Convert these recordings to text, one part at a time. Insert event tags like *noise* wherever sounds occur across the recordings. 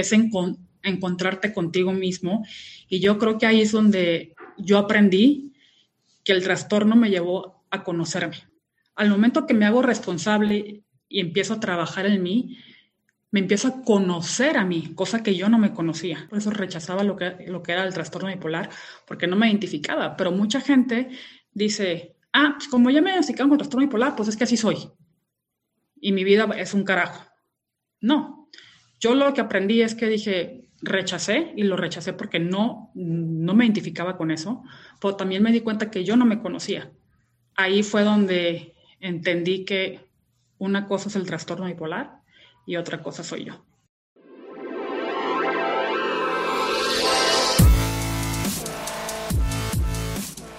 es encontrarte contigo mismo. Y yo creo que ahí es donde yo aprendí que el trastorno me llevó a conocerme. Al momento que me hago responsable y empiezo a trabajar en mí, me empiezo a conocer a mí, cosa que yo no me conocía. Por eso rechazaba lo que, lo que era el trastorno bipolar, porque no me identificaba. Pero mucha gente dice, ah, pues como ya me diagnosticaron con trastorno bipolar, pues es que así soy. Y mi vida es un carajo. No, yo lo que aprendí es que dije, rechacé y lo rechacé porque no, no me identificaba con eso, pero también me di cuenta que yo no me conocía. Ahí fue donde entendí que una cosa es el trastorno bipolar y otra cosa soy yo.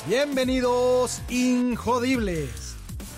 Bienvenidos, Injodibles.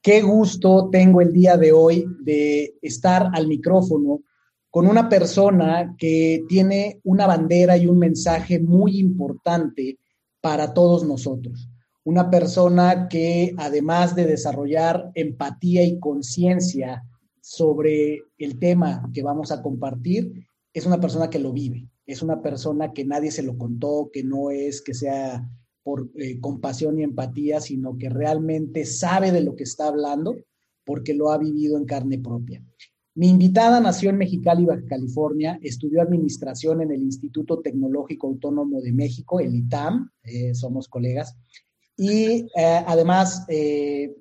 Qué gusto tengo el día de hoy de estar al micrófono con una persona que tiene una bandera y un mensaje muy importante para todos nosotros. Una persona que además de desarrollar empatía y conciencia sobre el tema que vamos a compartir, es una persona que lo vive, es una persona que nadie se lo contó, que no es que sea por eh, compasión y empatía, sino que realmente sabe de lo que está hablando porque lo ha vivido en carne propia. Mi invitada nació en Mexicali, Baja California, estudió administración en el Instituto Tecnológico Autónomo de México, el ITAM, eh, somos colegas, y eh, además,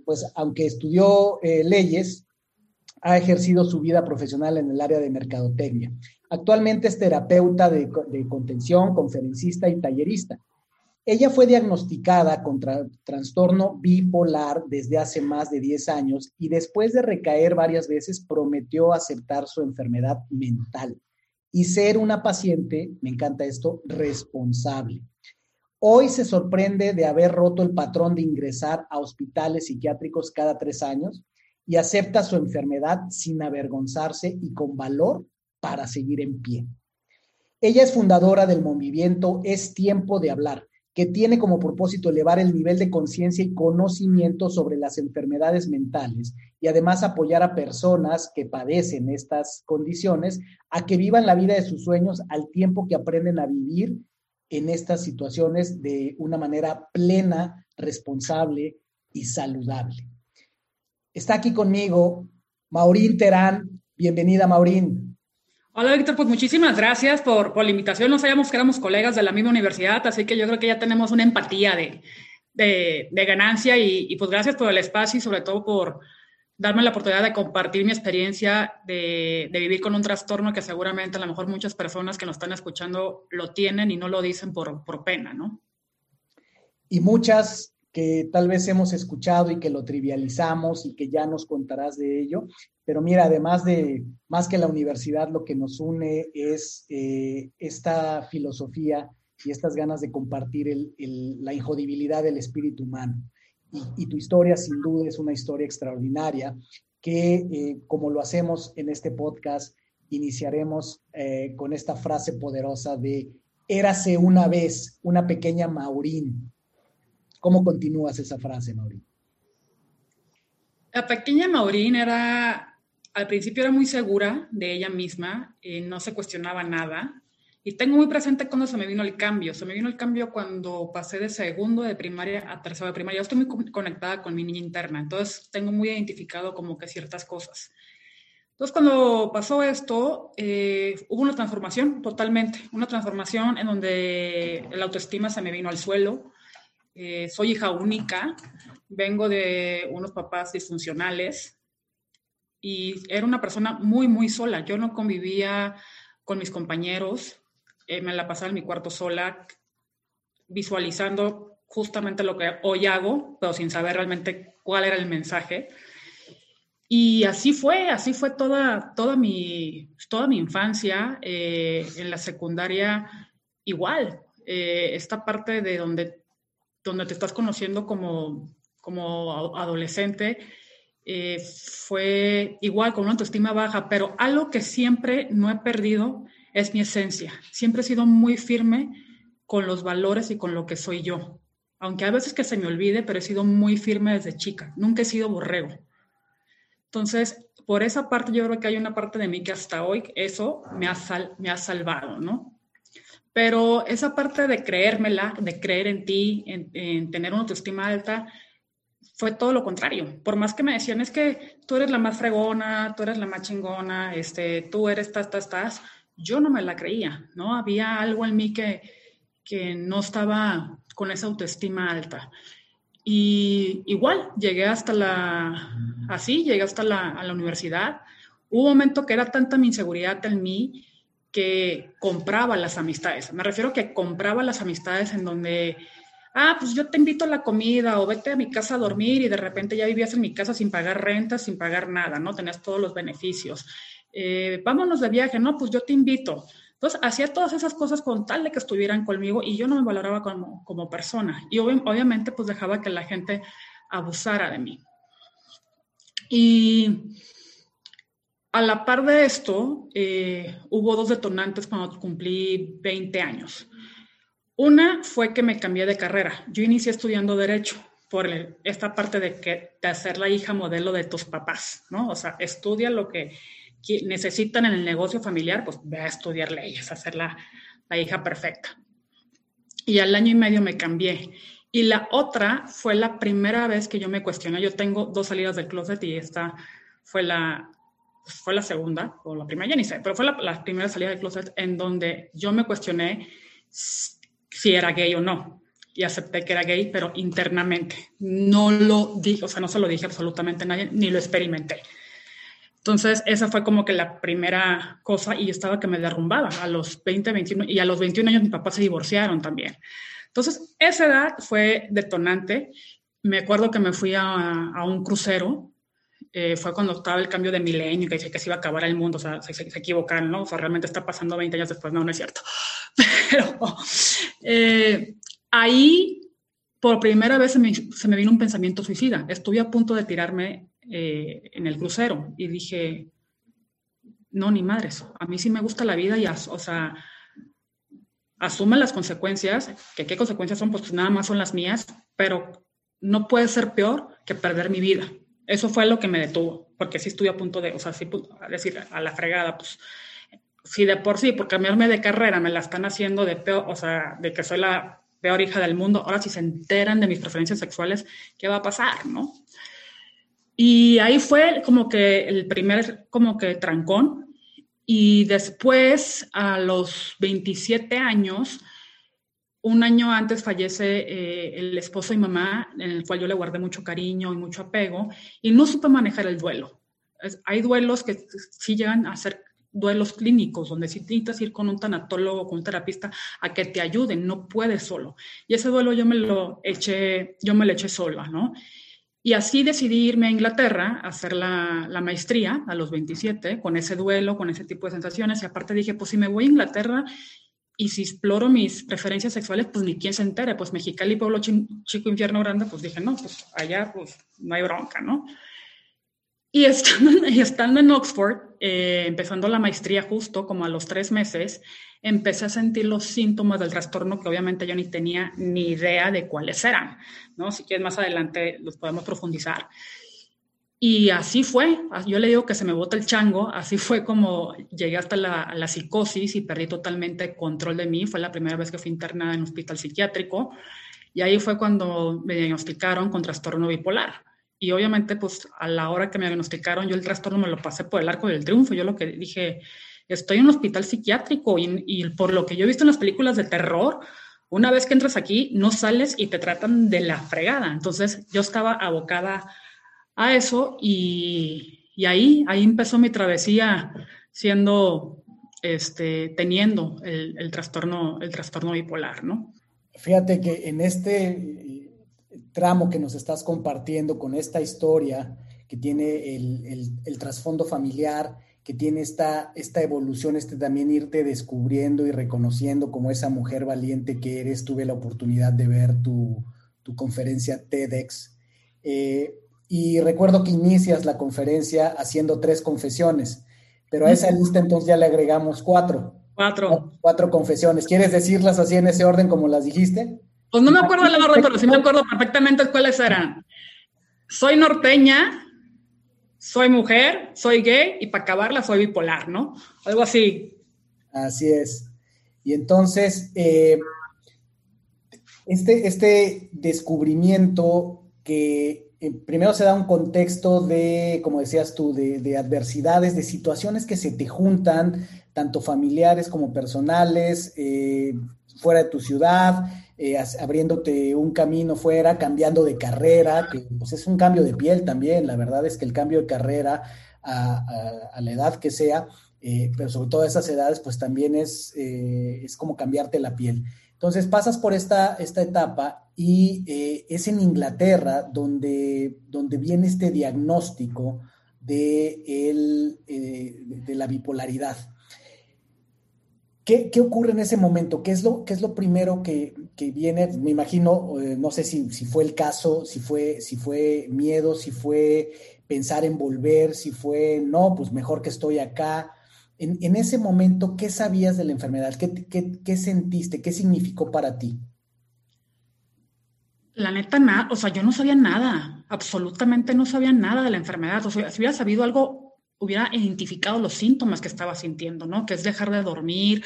pues aunque estudió leyes, ha ejercido su vida profesional en el área de mercadotecnia. Actualmente es terapeuta de, contención, conferencista y tallerista. Ella fue diagnosticada con trastorno bipolar desde hace más de 10 años y después de recaer varias veces prometió aceptar su enfermedad mental y ser una paciente, me encanta esto, responsable. Hoy se sorprende de haber roto el patrón de ingresar a hospitales psiquiátricos cada tres años y acepta su enfermedad sin avergonzarse y con valor para seguir en pie. Ella es fundadora del movimiento Es Tiempo de Hablar, que tiene como propósito elevar el nivel de conciencia y conocimiento sobre las enfermedades mentales y además apoyar a personas que padecen estas condiciones a que vivan la vida de sus sueños al tiempo que aprenden a vivir en estas situaciones de una manera plena, responsable y saludable. Está aquí conmigo Maurín Terán. Bienvenida, Maurín. Hola, Víctor. Pues muchísimas gracias por, la invitación. No sabíamos que éramos colegas de la misma universidad, así que yo creo que ya tenemos una empatía de, ganancia y, y, pues gracias por el espacio y sobre todo por darme la oportunidad de compartir mi experiencia de, vivir con un trastorno que seguramente a lo mejor muchas personas que nos están escuchando lo tienen y no lo dicen por pena, ¿no? Y muchas que tal vez hemos escuchado y que lo trivializamos y que ya nos contarás de ello. Pero mira, además de, más que la universidad, lo que nos une es eh, esta filosofía y estas ganas de compartir la injodibilidad del espíritu humano. Y, tu historia, sin duda, es una historia extraordinaria que, eh, como lo hacemos en este podcast, iniciaremos eh, con esta frase poderosa de érase una vez una pequeña Maurín ¿Cómo continúas esa frase, Maurín? La pequeña Maurín era, al principio era muy segura de ella misma, y no se cuestionaba nada. Y tengo muy presente cuando se me vino el cambio. Se me vino el cambio cuando pasé de segundo de primaria a tercero de primaria. Estoy muy conectada con mi niña interna, entonces tengo muy identificado como que ciertas cosas. Entonces, cuando pasó esto, eh, hubo una transformación totalmente, una transformación en donde la autoestima se me vino al suelo, eh, soy hija única, vengo de unos papás disfuncionales y era una persona muy, muy sola. Yo no convivía con mis compañeros, eh, me la pasaba en mi cuarto sola, visualizando justamente lo que hoy hago, pero sin saber realmente cuál era el mensaje. Y así fue, así fue toda, toda, mi, toda mi infancia. Eh, en la secundaria, igual. Eh, esta parte de donde, donde te estás conociendo como, como adolescente eh, fue igual, con una autoestima baja, pero algo que siempre no he perdido es mi esencia. Siempre he sido muy firme con los valores y con lo que soy yo. Aunque a veces que se me olvide, pero he sido muy firme desde chica. Nunca he sido borrego. Entonces, por esa parte yo creo que hay una parte de mí que hasta hoy eso me ha, me ha salvado, ¿no? Pero esa parte de creérmela, de creer en ti, en, tener una autoestima alta, fue todo lo contrario. Por más que me decían, es que tú eres la más fregona, tú eres la más chingona, este, tú eres, estás, estás, estás, yo no me la creía, ¿no? Había algo en mí que, que no estaba con esa autoestima alta. Y igual, llegué hasta la, así, llegué hasta la, a la universidad. Hubo un momento que era tanta mi inseguridad en mí que compraba las amistades. Me refiero a que compraba las amistades en donde, ah, pues yo te invito a la comida o vete a mi casa a dormir y de repente ya vivías en mi casa sin pagar renta, sin pagar nada, ¿no? Tenías todos los beneficios. Eh, vámonos de viaje, no, pues yo te invito. Entonces, hacía todas esas cosas con tal de que estuvieran conmigo y yo no me valoraba como, como persona. Y obviamente, pues dejaba que la gente abusara de mí. Y a la par de esto, eh, hubo dos detonantes cuando cumplí 20 años. Una fue que me cambié de carrera. Yo inicié estudiando Derecho por esta parte de, que, de hacer la hija modelo de tus papás, ¿no? O sea, estudia lo que necesitan en el negocio familiar, pues ve a estudiar leyes, a ser la, la hija perfecta. Y al año y medio me cambié. Y la otra fue la primera vez que yo me cuestioné. Yo tengo dos salidas del closet y esta fue la, fue la segunda, o la primera, ya ni sé, pero fue la, la, primera salida del closet en donde yo me cuestioné si era gay o no. Y acepté que era gay, pero internamente. No lo dije, o sea, no se lo dije absolutamente a nadie, ni lo experimenté. Entonces, esa fue como que la primera cosa y estaba que me derrumbaba a los 20, 21 y a los 21 años mi papá se divorciaron también. Entonces, esa edad fue detonante. Me acuerdo que me fui a, a un crucero, eh, fue cuando estaba el cambio de milenio, que dice que se iba a acabar el mundo, o sea, se, se, equivocaron, ¿no? O sea, realmente está pasando 20 años después, no, no es cierto. Pero eh, ahí, por primera vez se me, se me vino un pensamiento suicida. Estuve a punto de tirarme eh, en el crucero y dije, no, ni madres, a mí sí me gusta la vida y, o sea, asume las consecuencias, que qué consecuencias son, pues nada más son las mías, pero no puede ser peor que perder mi vida. Eso fue lo que me detuvo, porque sí estuve a punto de, o sea, sí, pues, a decir, a la fregada, pues, si de por sí, por cambiarme de carrera, me la están haciendo de peor, o sea, de que soy la peor hija del mundo, ahora si se enteran de mis preferencias sexuales, ¿qué va a pasar, no? Y ahí fue como que el primer, como que trancón. Y después, a los 27 años, un año antes fallece eh, el esposo y mamá, en el cual yo le guardé mucho cariño y mucho apego, y no supe manejar el duelo. hay duelos que sí llegan a ser duelos clínicos, donde si necesitas ir con un tanatólogo, con un terapista, a que te ayuden, no puedes solo. Y ese duelo yo me lo eché, yo me lo eché sola, ¿no? Y así decidí irme a Inglaterra a hacer la, la, maestría a los 27, con ese duelo, con ese tipo de sensaciones. Y aparte dije, pues si me voy a Inglaterra y si exploro mis preferencias sexuales, pues ni quien se entere. Pues Mexicali, pueblo chico, infierno grande, pues dije, no, pues allá pues no hay bronca, ¿no? Y estando, *laughs* y estando en Oxford, eh, empezando la maestría justo como a los tres meses, empecé a sentir los síntomas del trastorno que obviamente yo ni tenía ni idea de cuáles eran, ¿no? Si quieres más adelante los podemos profundizar. Y así fue, yo le digo que se me bota el chango, así fue como llegué hasta la, la psicosis y perdí totalmente control de mí, fue la primera vez que fui internada en un hospital psiquiátrico y ahí fue cuando me diagnosticaron con trastorno bipolar. Y obviamente, pues a la hora que me diagnosticaron, yo el trastorno me lo pasé por el arco del triunfo. Yo lo que dije, estoy en un hospital psiquiátrico y, por lo que yo he visto en las películas de terror, una vez que entras aquí, no sales y te tratan de la fregada. Entonces yo estaba abocada a eso y, y ahí, ahí empezó mi travesía siendo, este, teniendo el, el, trastorno, el trastorno bipolar, ¿no? Fíjate que en este tramo que nos estás compartiendo con esta historia, que tiene el, trasfondo familiar, que tiene esta, esta evolución, este también irte descubriendo y reconociendo como esa mujer valiente que eres. Tuve la oportunidad de ver tu, conferencia TEDx. Eh, y recuerdo que inicias la conferencia haciendo tres confesiones, pero a esa lista entonces ya le agregamos cuatro. Cuatro. Cuatro confesiones. ¿Quieres decirlas así en ese orden como las dijiste? Pues no me acuerdo la orden, pero sí me acuerdo perfectamente cuáles eran. Soy norteña, soy mujer, soy gay y para acabarla soy bipolar, ¿no? Algo así. Así es. Y entonces, eh, este, este descubrimiento que eh, primero se da un contexto de, como decías tú, de, adversidades, de situaciones que se te juntan, tanto familiares como personales, eh, fuera de tu ciudad, eh, abriéndote un camino fuera, cambiando de carrera, que pues es un cambio de piel también, la verdad es que el cambio de carrera a, la edad que sea, pero sobre todo a esas edades, pues también es, es como cambiarte la piel. Entonces pasas por esta, esta etapa y eh, es en Inglaterra donde, donde viene este diagnóstico de, el, eh, de la bipolaridad. ¿Qué, ocurre en ese momento? ¿Qué es lo, qué es lo primero que, viene? Me imagino, eh, no sé si, si, fue el caso, si fue, si fue miedo, si fue pensar en volver, si fue, no, pues mejor que estoy acá. En, ese momento, ¿qué sabías de la enfermedad? ¿Qué, sentiste? ¿Qué significó para ti? La neta, nada, o sea, yo no sabía nada, absolutamente no sabía nada de la enfermedad. O sea, si hubiera sabido algo, hubiera identificado los síntomas que estaba sintiendo, ¿no? Que es dejar de dormir,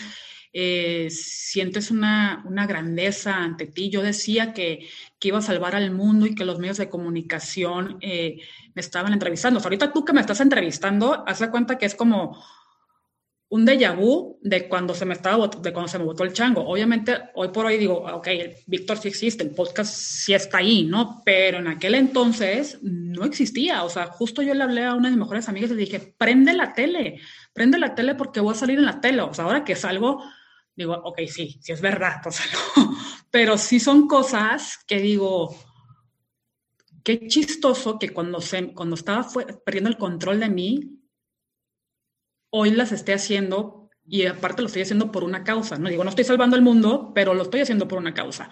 eh, sientes una, grandeza ante ti. Yo decía que, iba a salvar al mundo y que los medios de comunicación eh, me estaban entrevistando. O sea, ahorita tú que me estás entrevistando, haz cuenta que es como un déjà vu de cuando se me estaba de cuando se me botó el chango. Obviamente, hoy por hoy digo, ok, Víctor sí existe, el podcast sí está ahí, ¿no? Pero en aquel entonces no existía. O sea, justo yo le hablé a una de mis mejores amigas y le dije, prende la tele, prende la tele porque voy a salir en la tele. O sea, ahora que salgo, digo, ok, sí, sí es verdad, *laughs* pero sí son cosas que digo, qué chistoso que cuando, se, cuando estaba perdiendo el control de mí, hoy las esté haciendo y aparte lo estoy haciendo por una causa, ¿no? Digo, no estoy salvando el mundo, pero lo estoy haciendo por una causa.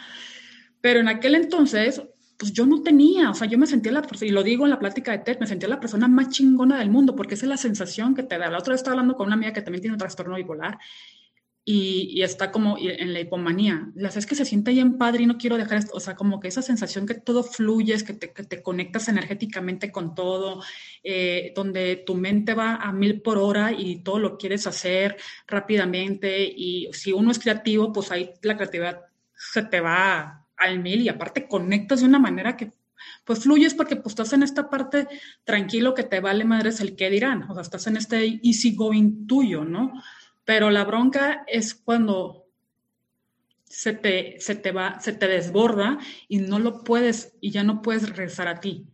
Pero en aquel entonces, pues yo no tenía, o sea, yo me sentía la y lo digo en la plática de TED, me sentía la persona más chingona del mundo, porque es la sensación que te da. La otra vez estaba hablando con una amiga que también tiene un trastorno bipolar y, está como en la hipomanía. La es que se siente bien padre y no quiero dejar esto, o sea, como que esa sensación que todo fluye, que te, que te conectas energéticamente con todo, eh, donde tu mente va a mil por hora y todo lo quieres hacer rápidamente y si uno es creativo, pues ahí la creatividad se te va al mil y aparte conectas de una manera que pues fluyes porque pues estás en esta parte tranquilo que te vale madres el qué dirán, o sea, estás en este easy going tuyo, ¿no? Pero la bronca es cuando se te, se te va, se te desborda y no lo puedes, y ya no puedes regresar a ti.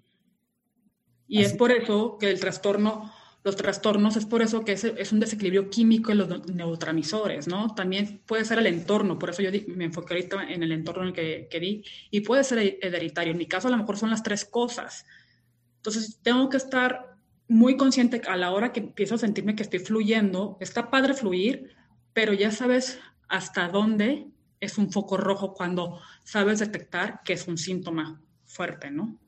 Y es por eso que el trastorno, los trastornos, es por eso que es, un desequilibrio químico en los neurotransmisores, ¿no? También puede ser el entorno, por eso yo me enfoqué ahorita en el entorno en el que, que di, y puede ser hereditario. En mi caso, a lo mejor son las tres cosas. Entonces, tengo que estar muy consciente a la hora que empiezo a sentirme que estoy fluyendo, está padre fluir, pero ya sabes hasta dónde es un foco rojo cuando sabes detectar que es un síntoma fuerte, ¿no?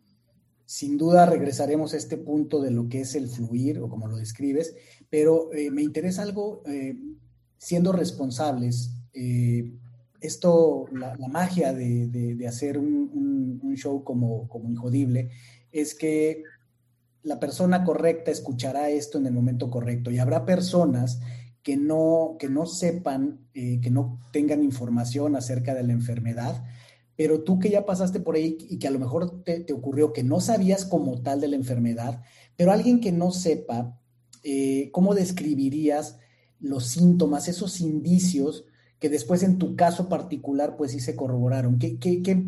Sin duda regresaremos a este punto de lo que es el fluir o como lo describes, pero eh, me interesa algo, eh, siendo responsables, eh, esto, la, magia de, hacer un, un, show como, como Injodible, es que la persona correcta escuchará esto en el momento correcto y habrá personas que no, que no sepan, eh, que no tengan información acerca de la enfermedad, pero tú que ya pasaste por ahí y que a lo mejor te, ocurrió que no sabías como tal de la enfermedad, pero alguien que no sepa, eh, ¿cómo describirías los síntomas, esos indicios que después en tu caso particular pues sí se corroboraron? ¿Qué, qué, qué,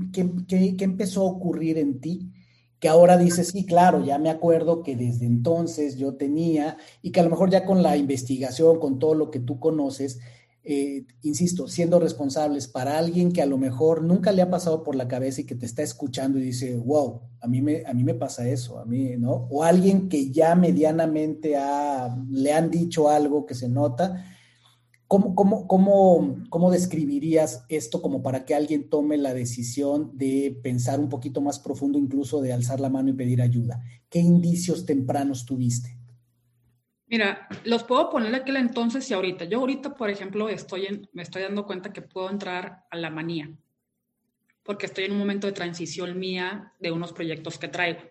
qué empezó a ocurrir en ti? Que ahora dices, sí, claro, ya me acuerdo que desde entonces yo tenía, y que a lo mejor ya con la investigación, con todo lo que tú conoces, eh, insisto, siendo responsables para alguien que a lo mejor nunca le ha pasado por la cabeza y que te está escuchando y dice, wow, a mí me, a mí me pasa eso, a mí, ¿no? O alguien que ya medianamente le han dicho algo que se nota. ¿Cómo, cómo, cómo, ¿Cómo describirías esto como para que alguien tome la decisión de pensar un poquito más profundo, incluso de alzar la mano y pedir ayuda? ¿Qué indicios tempranos tuviste? Mira, los puedo poner aquel entonces y ahorita. Yo ahorita, por ejemplo, estoy en, me estoy dando cuenta que puedo entrar a la manía, porque estoy en un momento de transición mía de unos proyectos que traigo.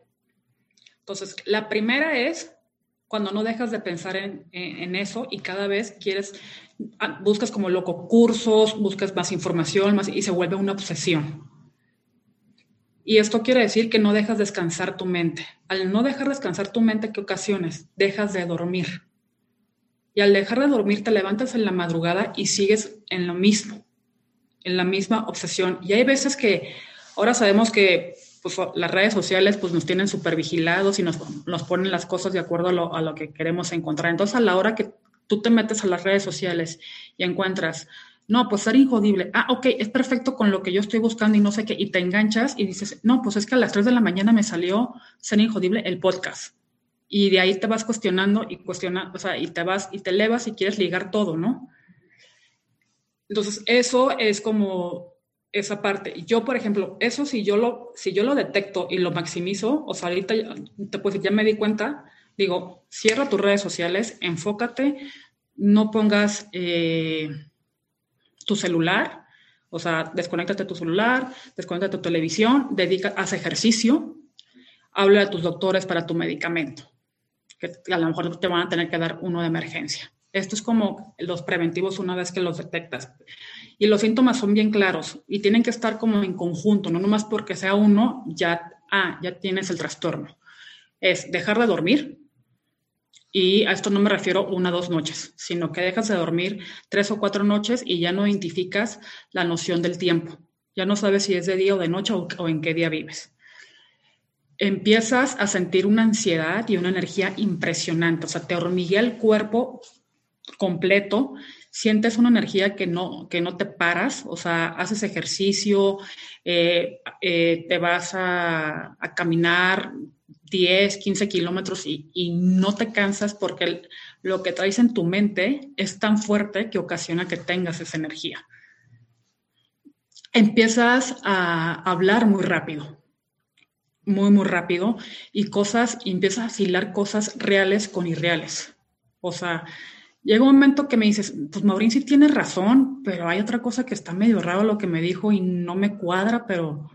Entonces, la primera es cuando no dejas de pensar en, eso y cada vez quieres, ah, buscas como loco cursos, buscas más información más, y se vuelve una obsesión. Y esto quiere decir que no dejas descansar tu mente. Al no dejar descansar tu mente, ¿qué ocasiones? Dejas de dormir. Y al dejar de dormir, te levantas en la madrugada y sigues en lo mismo, en la misma obsesión. Y hay veces que ahora sabemos que pues, las redes sociales pues, nos tienen súper vigilados y nos, nos, ponen las cosas de acuerdo a lo, a lo que queremos encontrar. Entonces, a la hora que tú te metes a las redes sociales y encuentras no, pues ser injodible. Ah, ok, es perfecto con lo que yo estoy buscando y no sé qué. Y te enganchas y dices, no, pues es que a las 3 de la mañana me salió ser injodible el podcast. Y de ahí te vas cuestionando y cuestionando, o sea, y te vas y te elevas y quieres ligar todo, ¿no? Entonces, eso es como esa parte. Yo, por ejemplo, eso si yo lo, si yo lo detecto y lo maximizo, o sea, ahorita pues ya me di cuenta, digo, cierra tus redes sociales, enfócate, no pongas... Eh, tu celular, o sea, desconéctate tu celular, desconéctate tu televisión, dedica, haz ejercicio, habla de tus doctores para tu medicamento, que a lo mejor te van a tener que dar uno de emergencia. Esto es como los preventivos una vez que los detectas. Y los síntomas son bien claros y tienen que estar como en conjunto, no nomás porque sea uno, ya, ah, ya tienes el trastorno. Es dejar de dormir, y a esto no me refiero una o dos noches, sino que dejas de dormir tres o cuatro noches y ya no identificas la noción del tiempo. Ya no sabes si es de día o de noche o, en qué día vives. Empiezas a sentir una ansiedad y una energía impresionante. O sea, te hormiguea el cuerpo completo. Sientes una energía que no, que no te paras. O sea, haces ejercicio, eh, eh, te vas a, a caminar, 10, 15 kilómetros y, no te cansas porque lo que traes en tu mente es tan fuerte que ocasiona que tengas esa energía. Empiezas a hablar muy rápido, muy, muy rápido y cosas, y empiezas a hilar cosas reales con irreales. O sea, llega un momento que me dices, pues Maurín sí tiene razón, pero hay otra cosa que está medio raro lo que me dijo y no me cuadra, pero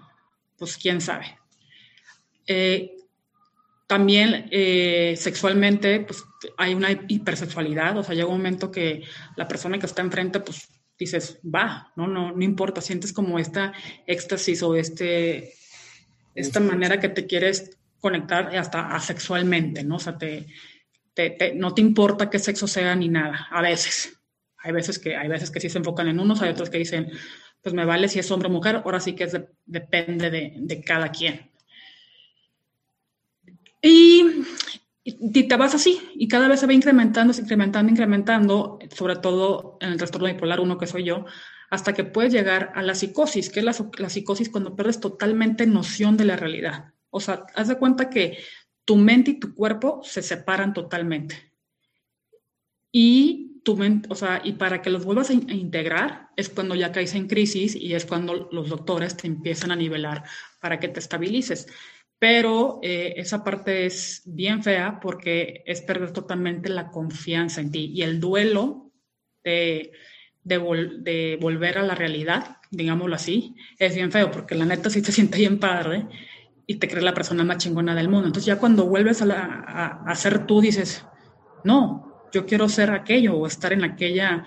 pues quién sabe. Eh, también eh, sexualmente, pues hay una hipersexualidad, o sea, llega un momento que la persona que está enfrente, pues dices, va, no, no, no importa, sientes como esta éxtasis o este, esta manera que te quieres conectar hasta asexualmente, ¿no? O sea, te, no te importa qué sexo sea ni nada, a veces. Hay veces que, hay veces que sí se enfocan en unos, hay otros que dicen, pues me vale si es hombre o mujer, ahora sí que es depende de, cada quien. Y, te vas así, y cada vez se va incrementando, incrementando, incrementando, sobre todo en el trastorno bipolar 1 que soy yo, hasta que puedes llegar a la psicosis, que es la, la psicosis cuando pierdes totalmente noción de la realidad. O sea, haz de cuenta que tu mente y tu cuerpo se separan totalmente. Y tu o sea, y para que los vuelvas a, integrar es cuando ya caes en crisis y es cuando los doctores te empiezan a nivelar para que te estabilices pero eh, esa parte es bien fea porque es perder totalmente la confianza en ti y el duelo de, de, volver a la realidad, digámoslo así, es bien feo porque la neta sí te siente bien padre y te crees la persona más chingona del mundo. Entonces ya cuando vuelves a, a, ser tú dices, no, yo quiero ser aquello o estar en aquella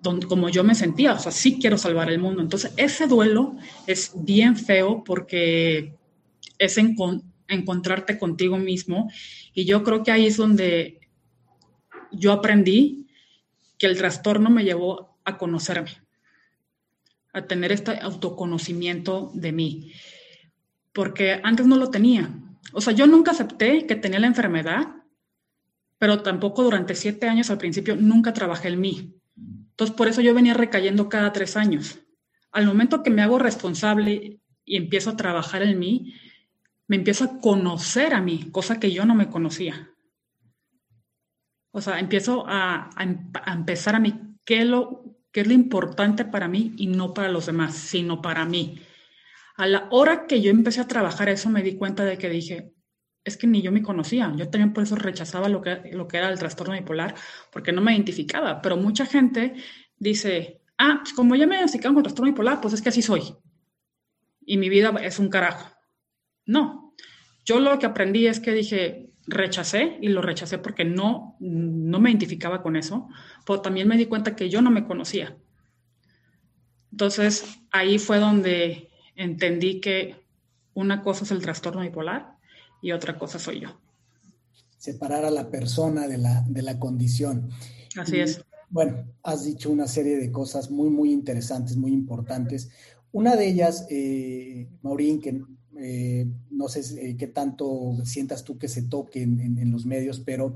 donde, como yo me sentía, o sea, sí quiero salvar el mundo. Entonces ese duelo es bien feo porque es encontrarte contigo mismo. Y yo creo que ahí es donde yo aprendí que el trastorno me llevó a conocerme, a tener este autoconocimiento de mí, porque antes no lo tenía. O sea, yo nunca acepté que tenía la enfermedad, pero tampoco durante siete años al principio nunca trabajé en mí. Entonces, por eso yo venía recayendo cada tres años. Al momento que me hago responsable y empiezo a trabajar en mí, me empiezo a conocer a mí, cosa que yo no me conocía. O sea, empiezo a, empezar a mí, ¿qué lo, qué es lo importante para mí y no para los demás, sino para mí. A la hora que yo empecé a trabajar eso, me di cuenta de que dije, es que ni yo me conocía. Yo también por eso rechazaba lo que, lo que era el trastorno bipolar, porque no me identificaba. Pero mucha gente dice, ah, pues como ya me identificaron con trastorno bipolar, pues es que así soy. Y mi vida es un carajo. No. Yo lo que aprendí es que dije, rechacé y lo rechacé porque no, no me identificaba con eso, pero también me di cuenta que yo no me conocía. Entonces ahí fue donde entendí que una cosa es el trastorno bipolar y otra cosa soy yo. Separar a la persona de la, de la condición. Así es. Bueno, has dicho una serie de cosas muy, muy interesantes, muy importantes. Una de ellas, eh, Maurín, que eh, no sé eh, qué tanto sientas tú que se toque en, los medios, pero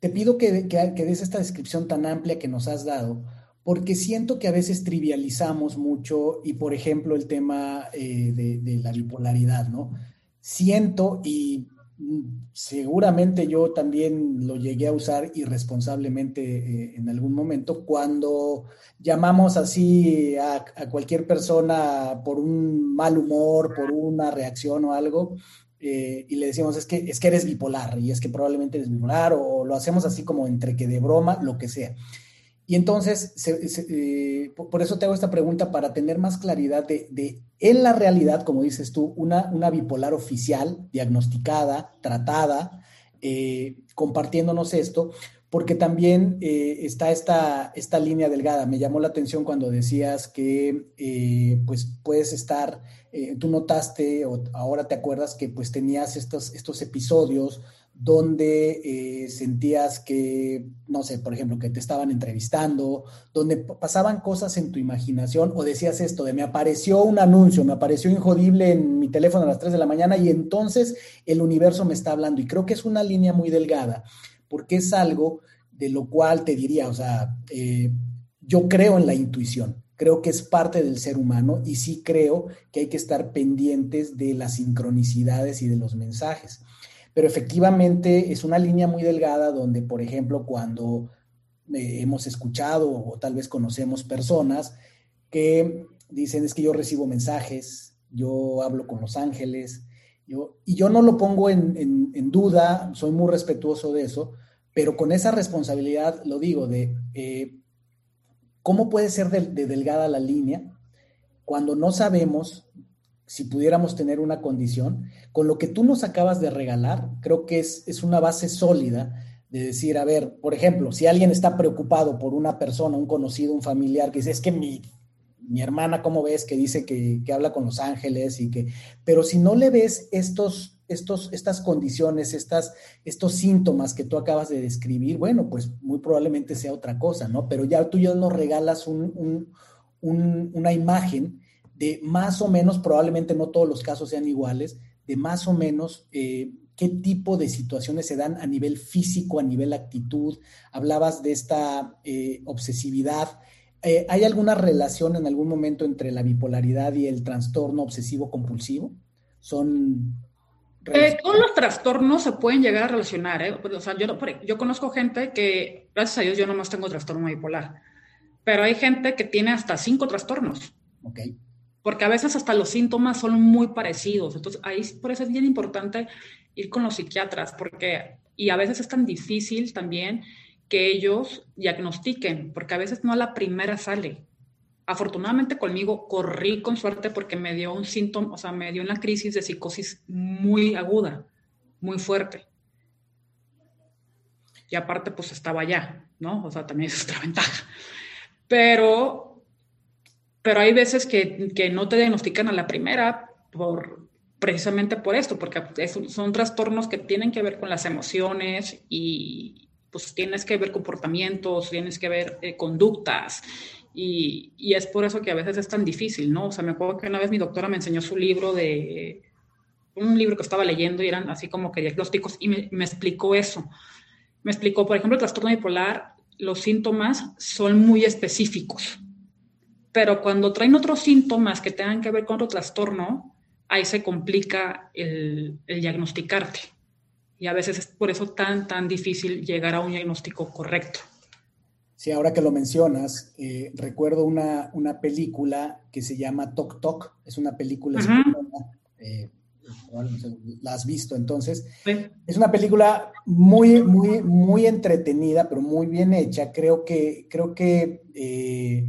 te pido que, que, des esta descripción tan amplia que nos has dado, porque siento que a veces trivializamos mucho y, por ejemplo, el tema eh, de, la bipolaridad, ¿no? Siento y seguramente yo también lo llegué a usar irresponsablemente eh, en algún momento cuando llamamos así a, cualquier persona por un mal humor, por una reacción o algo, eh, y le decimos es que, es que eres bipolar y es que probablemente eres bipolar o, lo hacemos así como entre que de broma, lo que sea. Y entonces, eh, por eso te hago esta pregunta para tener más claridad de, en la realidad, como dices tú, una, una bipolar oficial, diagnosticada, tratada, eh, compartiéndonos esto, porque también eh, está esta, esta línea delgada. Me llamó la atención cuando decías que pues puedes estar, tú notaste o ahora te acuerdas que pues tenías estos, estos episodios donde eh, sentías que, no sé, por ejemplo, que te estaban entrevistando, donde pasaban cosas en tu imaginación o decías esto de me apareció un anuncio, me apareció injodible en mi teléfono a las 3 de la mañana y entonces el universo me está hablando. Y creo que es una línea muy delgada, porque es algo de lo cual te diría, o sea, eh, yo creo en la intuición, creo que es parte del ser humano y sí creo que hay que estar pendientes de las sincronicidades y de los mensajes. Pero efectivamente es una línea muy delgada donde, por ejemplo, cuando eh, hemos escuchado o tal vez conocemos personas que dicen es que yo recibo mensajes, yo hablo con los ángeles, yo, y yo no lo pongo en, duda, soy muy respetuoso de eso, pero con esa responsabilidad lo digo de eh, cómo puede ser de delgada la línea cuando no sabemos si pudiéramos tener una condición, con lo que tú nos acabas de regalar, creo que es, es una base sólida de decir, a ver, por ejemplo, si alguien está preocupado por una persona, un conocido, un familiar, que dice, es que mi, mi hermana, ¿cómo ves? Que dice que, que, habla con los ángeles y que, pero si no le ves estos, estos, estas condiciones, estas, estos síntomas que tú acabas de describir, bueno, pues muy probablemente sea otra cosa, ¿no? Pero ya tú ya nos regalas un, un, una imagen de más o menos, probablemente no todos los casos sean iguales, de más o menos eh, qué tipo de situaciones se dan a nivel físico, a nivel actitud. Hablabas de esta eh, obsesividad. Eh, ¿Hay alguna relación en algún momento entre la bipolaridad y el trastorno obsesivo compulsivo? Son todos los trastornos se pueden llegar a relacionar. O sea, yo, yo, conozco gente que, gracias a Dios, yo nomás tengo trastorno bipolar, pero hay gente que tiene hasta cinco trastornos. Ok porque a veces hasta los síntomas son muy parecidos. Entonces, ahí por eso es bien importante ir con los psiquiatras, porque, y a veces es tan difícil también que ellos diagnostiquen, porque a veces no a la primera sale. Afortunadamente conmigo corrí con suerte porque me dio un síntoma, o sea, me dio una crisis de psicosis muy aguda, muy fuerte. Y aparte, pues estaba allá, ¿no? O sea, también es otra *laughs* ventaja. Pero pero hay veces que, que no te diagnostican a la primera por, precisamente por esto, porque son trastornos que tienen que ver con las emociones y pues tienes que ver comportamientos, tienes que ver eh, conductas y, y, es por eso que a veces es tan difícil, ¿no? O sea, me acuerdo que una vez mi doctora me enseñó su libro de un libro que estaba leyendo y eran así como que diagnósticos y me, me explicó eso. Me explicó, por ejemplo, el trastorno bipolar los síntomas son muy específicos. Pero cuando traen otros síntomas que tengan que ver con otro trastorno, ahí se complica el, diagnosticarte. Y a veces es por eso tan, tan difícil llegar a un diagnóstico correcto. Sí, ahora que lo mencionas, eh, recuerdo una, una, película que se llama Tok Tok. Es una película la has visto entonces. Es una película muy, muy, muy entretenida, pero muy bien hecha. Creo que, creo que eh,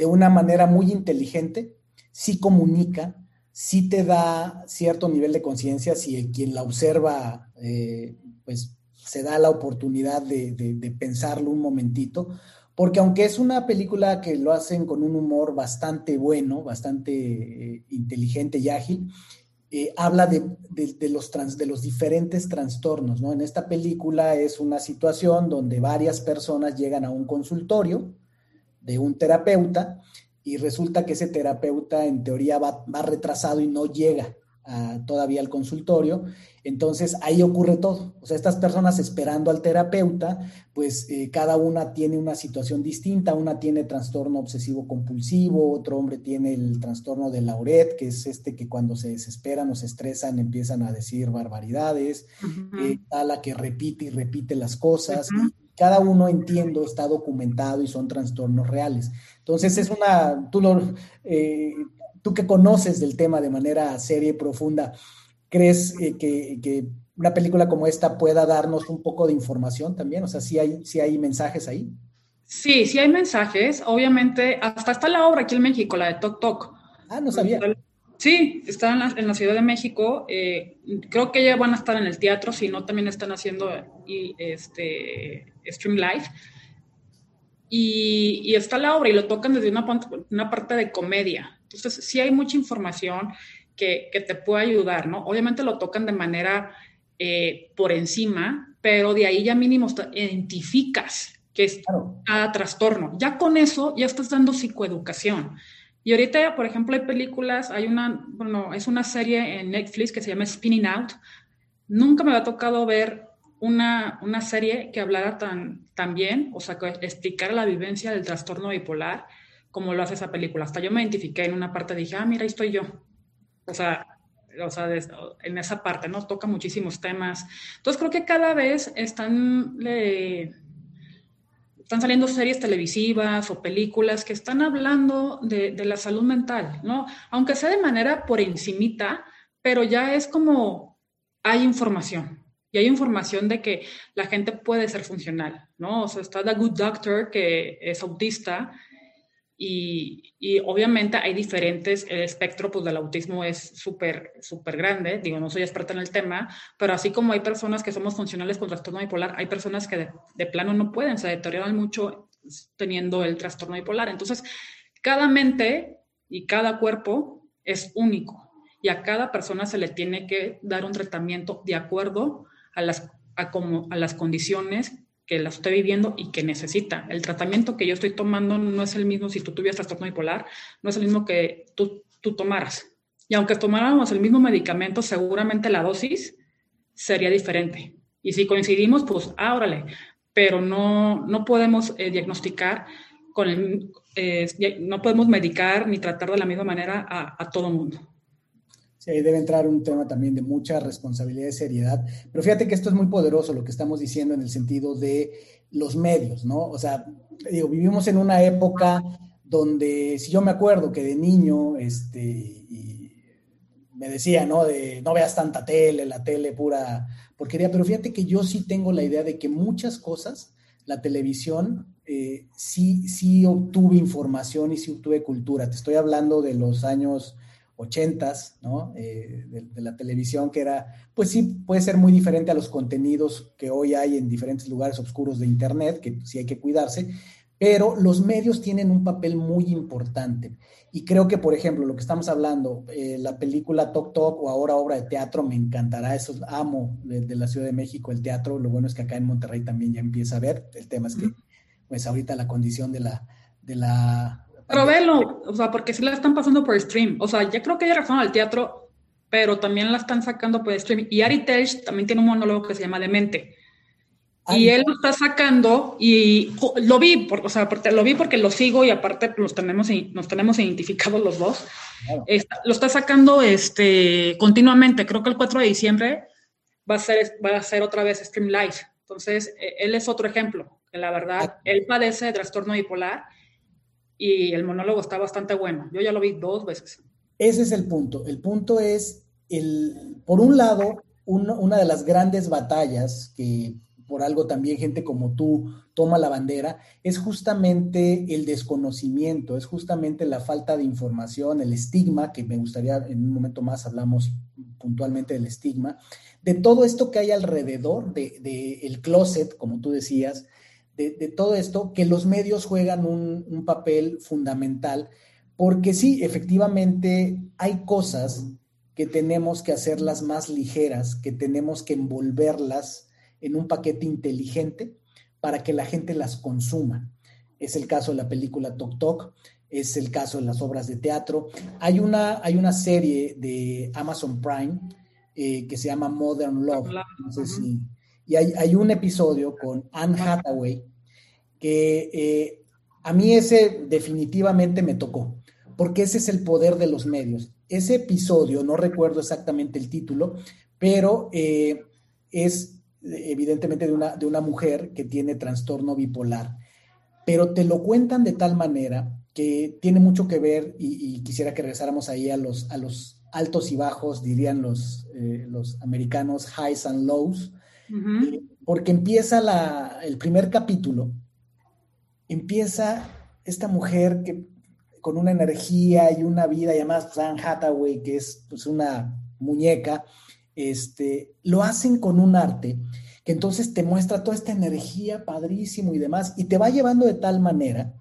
de una manera muy inteligente, sí comunica, sí te da cierto nivel de conciencia, si quien la observa, eh, pues se da la oportunidad de, de, pensarlo un momentito, porque aunque es una película que lo hacen con un humor bastante bueno, bastante eh, inteligente y ágil, eh, habla de, los de los diferentes trastornos, ¿no? En esta película es una situación donde varias personas llegan a un consultorio de un terapeuta y resulta que ese terapeuta en teoría va, va retrasado y no llega todavía al consultorio. Entonces ahí ocurre todo. O sea, estas personas esperando al terapeuta, pues eh, cada una tiene una situación distinta. Una tiene trastorno obsesivo compulsivo, otro hombre tiene el trastorno de Lauret, que es este que cuando se desesperan o se estresan empiezan a decir barbaridades. Eh, a la que repite y repite las cosas. Cada uno entiendo está documentado y son trastornos reales. Entonces es una, tú lo, eh, tú que conoces del tema de manera seria y profunda, ¿crees eh, que, una película como esta pueda darnos un poco de información también? O sea, ¿sí hay, hay mensajes ahí? Sí, sí hay mensajes. Obviamente, hasta está la obra aquí en México, la de Tok Tok. Ah, no sabía. Sí, está en la, Ciudad de México. Eh, creo que ya van a estar en el teatro, si no, también están haciendo y, este, Stream Live. Y, está la obra y lo tocan desde una, una parte de comedia. Entonces, sí hay mucha información que, te puede ayudar, ¿no? Obviamente lo tocan de manera eh, por encima, pero de ahí ya mínimo identificas que es cada trastorno. Ya con eso ya estás dando psicoeducación. Y ahorita, por ejemplo, hay películas, hay una, bueno, es una serie en Netflix que se llama Spinning Out. Nunca me había tocado ver una, una serie que hablara tan, tan bien, o sea, que explicara la vivencia del trastorno bipolar como lo hace esa película. Hasta yo me identifiqué en una parte, dije, ah, mira, ahí estoy yo. O sea, o sea en esa parte, ¿no? Toca muchísimos temas. Entonces creo que cada vez están, están saliendo series televisivas o películas que están hablando de, la salud mental, ¿no? Aunque sea de manera por encimita, pero ya es como hay información. Y hay información de que la gente puede ser funcional, ¿no? O sea, está The Good Doctor, que es autista, y, obviamente hay diferentes, el espectro pues, del autismo es súper, súper grande, digo, no soy experta en el tema, pero así como hay personas que somos funcionales con trastorno bipolar, hay personas que de, plano no pueden, se deterioran mucho teniendo el trastorno bipolar. Entonces, cada mente y cada cuerpo es único y a cada persona se le tiene que dar un tratamiento de acuerdo a las, a como, a las condiciones que la esté viviendo y que necesita. El tratamiento que yo estoy tomando no es el mismo si tú tuvieras trastorno bipolar, no es el mismo que tú, tú tomaras. Y aunque tomáramos el mismo medicamento, seguramente la dosis sería diferente. Y si coincidimos, pues, ah, pero no, no podemos eh, diagnosticar con el, eh, no podemos medicar ni tratar de la misma manera a, a todo mundo. Sí, ahí debe entrar un tema también de mucha responsabilidad y seriedad. Pero fíjate que esto es muy poderoso lo que estamos diciendo en el sentido de los medios, ¿no? O sea, digo, vivimos en una época donde, si yo me acuerdo que de niño, este, me decía, ¿no? De no veas tanta tele, la tele pura porquería, pero fíjate que yo sí tengo la idea de que muchas cosas, la televisión, eh, sí, sí obtuve información y sí obtuve cultura. Te estoy hablando de los años ochentas, ¿no? Eh, de, la televisión, que era, pues sí, puede ser muy diferente a los contenidos que hoy hay en diferentes lugares oscuros de Internet, que sí hay que cuidarse, pero los medios tienen un papel muy importante. Y creo que, por ejemplo, lo que estamos hablando, eh, la película Tok Tok o ahora obra de teatro, me encantará, eso amo de, la Ciudad de México, el teatro, lo bueno es que acá en Monterrey también ya empieza a ver, el tema es que, pues ahorita la condición de la, de la pero velo, o sea, porque si la están pasando por stream. O sea, ya creo que ya regresaron al teatro, pero también la están sacando por stream. Y Ari Telch también tiene un monólogo que se llama Demente. y él lo está sacando y lo vi, o sea, lo vi porque lo sigo y aparte los tenemos, nos tenemos identificados los dos. lo está sacando este, continuamente. Creo que el 4 de diciembre va a ser, va a ser otra vez Stream Live. Entonces, e, él es otro ejemplo, la verdad, ah. él padece de trastorno bipolar y el monólogo está bastante bueno. Yo ya lo vi dos veces. Ese es el punto. El punto es, el, por un lado, una de las grandes batallas que por algo también gente como tú toma la bandera, es justamente el desconocimiento, es justamente la falta de información, el estigma, que me gustaría en un momento más hablamos puntualmente del estigma, de todo esto que hay alrededor del de, el closet, como tú decías, de, todo esto, que los medios juegan un, un papel fundamental, porque sí, efectivamente hay cosas que tenemos que hacerlas más ligeras, que tenemos que envolverlas en un paquete inteligente para que la gente las consuma. Es el caso de la película Tok Tok, es el caso de las obras de teatro. Hay una, hay una serie de Amazon Prime eh, que se llama Modern Love. Y hay, un episodio con Anne Hathaway que eh, a mí ese definitivamente me tocó, porque ese es el poder de los medios. Ese episodio, no recuerdo exactamente el título, pero eh, es evidentemente de una, de una mujer que tiene trastorno bipolar, pero te lo cuentan de tal manera que tiene mucho que ver, y, quisiera que regresáramos ahí a los, a los altos y bajos, dirían los, eh, los americanos, highs and lows, porque empieza la, el primer capítulo, empieza esta mujer que con una energía y una vida, y además Hathaway, que es pues, una muñeca, este, lo hacen con un arte que entonces te muestra toda esta energía padrísimo y demás, y te va llevando de tal manera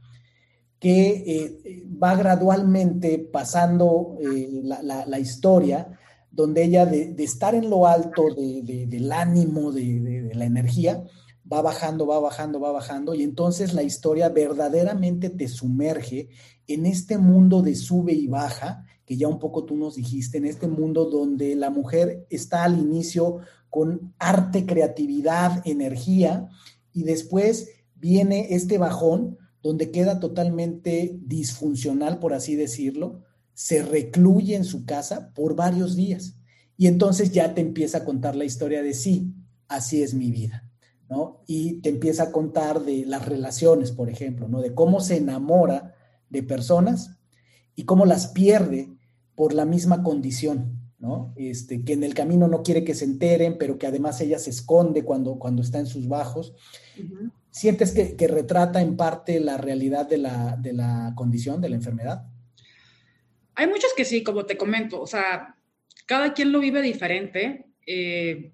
que eh, va gradualmente pasando eh, la, historia, donde ella de, estar en lo alto del ánimo, de, la energía, va bajando, va bajando, va bajando, y entonces la historia verdaderamente te sumerge en este mundo de sube y baja, que ya un poco tú nos dijiste, en este mundo donde la mujer está al inicio con arte, creatividad, energía, y después viene este bajón donde queda totalmente disfuncional, por así decirlo, se recluye en su casa por varios días. Y entonces ya te empieza a contar la historia de sí, así es mi vida, ¿no? Y te empieza a contar de las relaciones, por ejemplo, ¿no? De cómo se enamora de personas y cómo las pierde por la misma condición, ¿no? Este, que en el camino no quiere que se enteren, pero que además ella se esconde cuando, cuando está en sus bajos. ¿Sientes que, retrata en parte la realidad de la, condición, de la enfermedad? Hay muchos que sí, como te comento, o sea, cada quien lo vive diferente. Eh,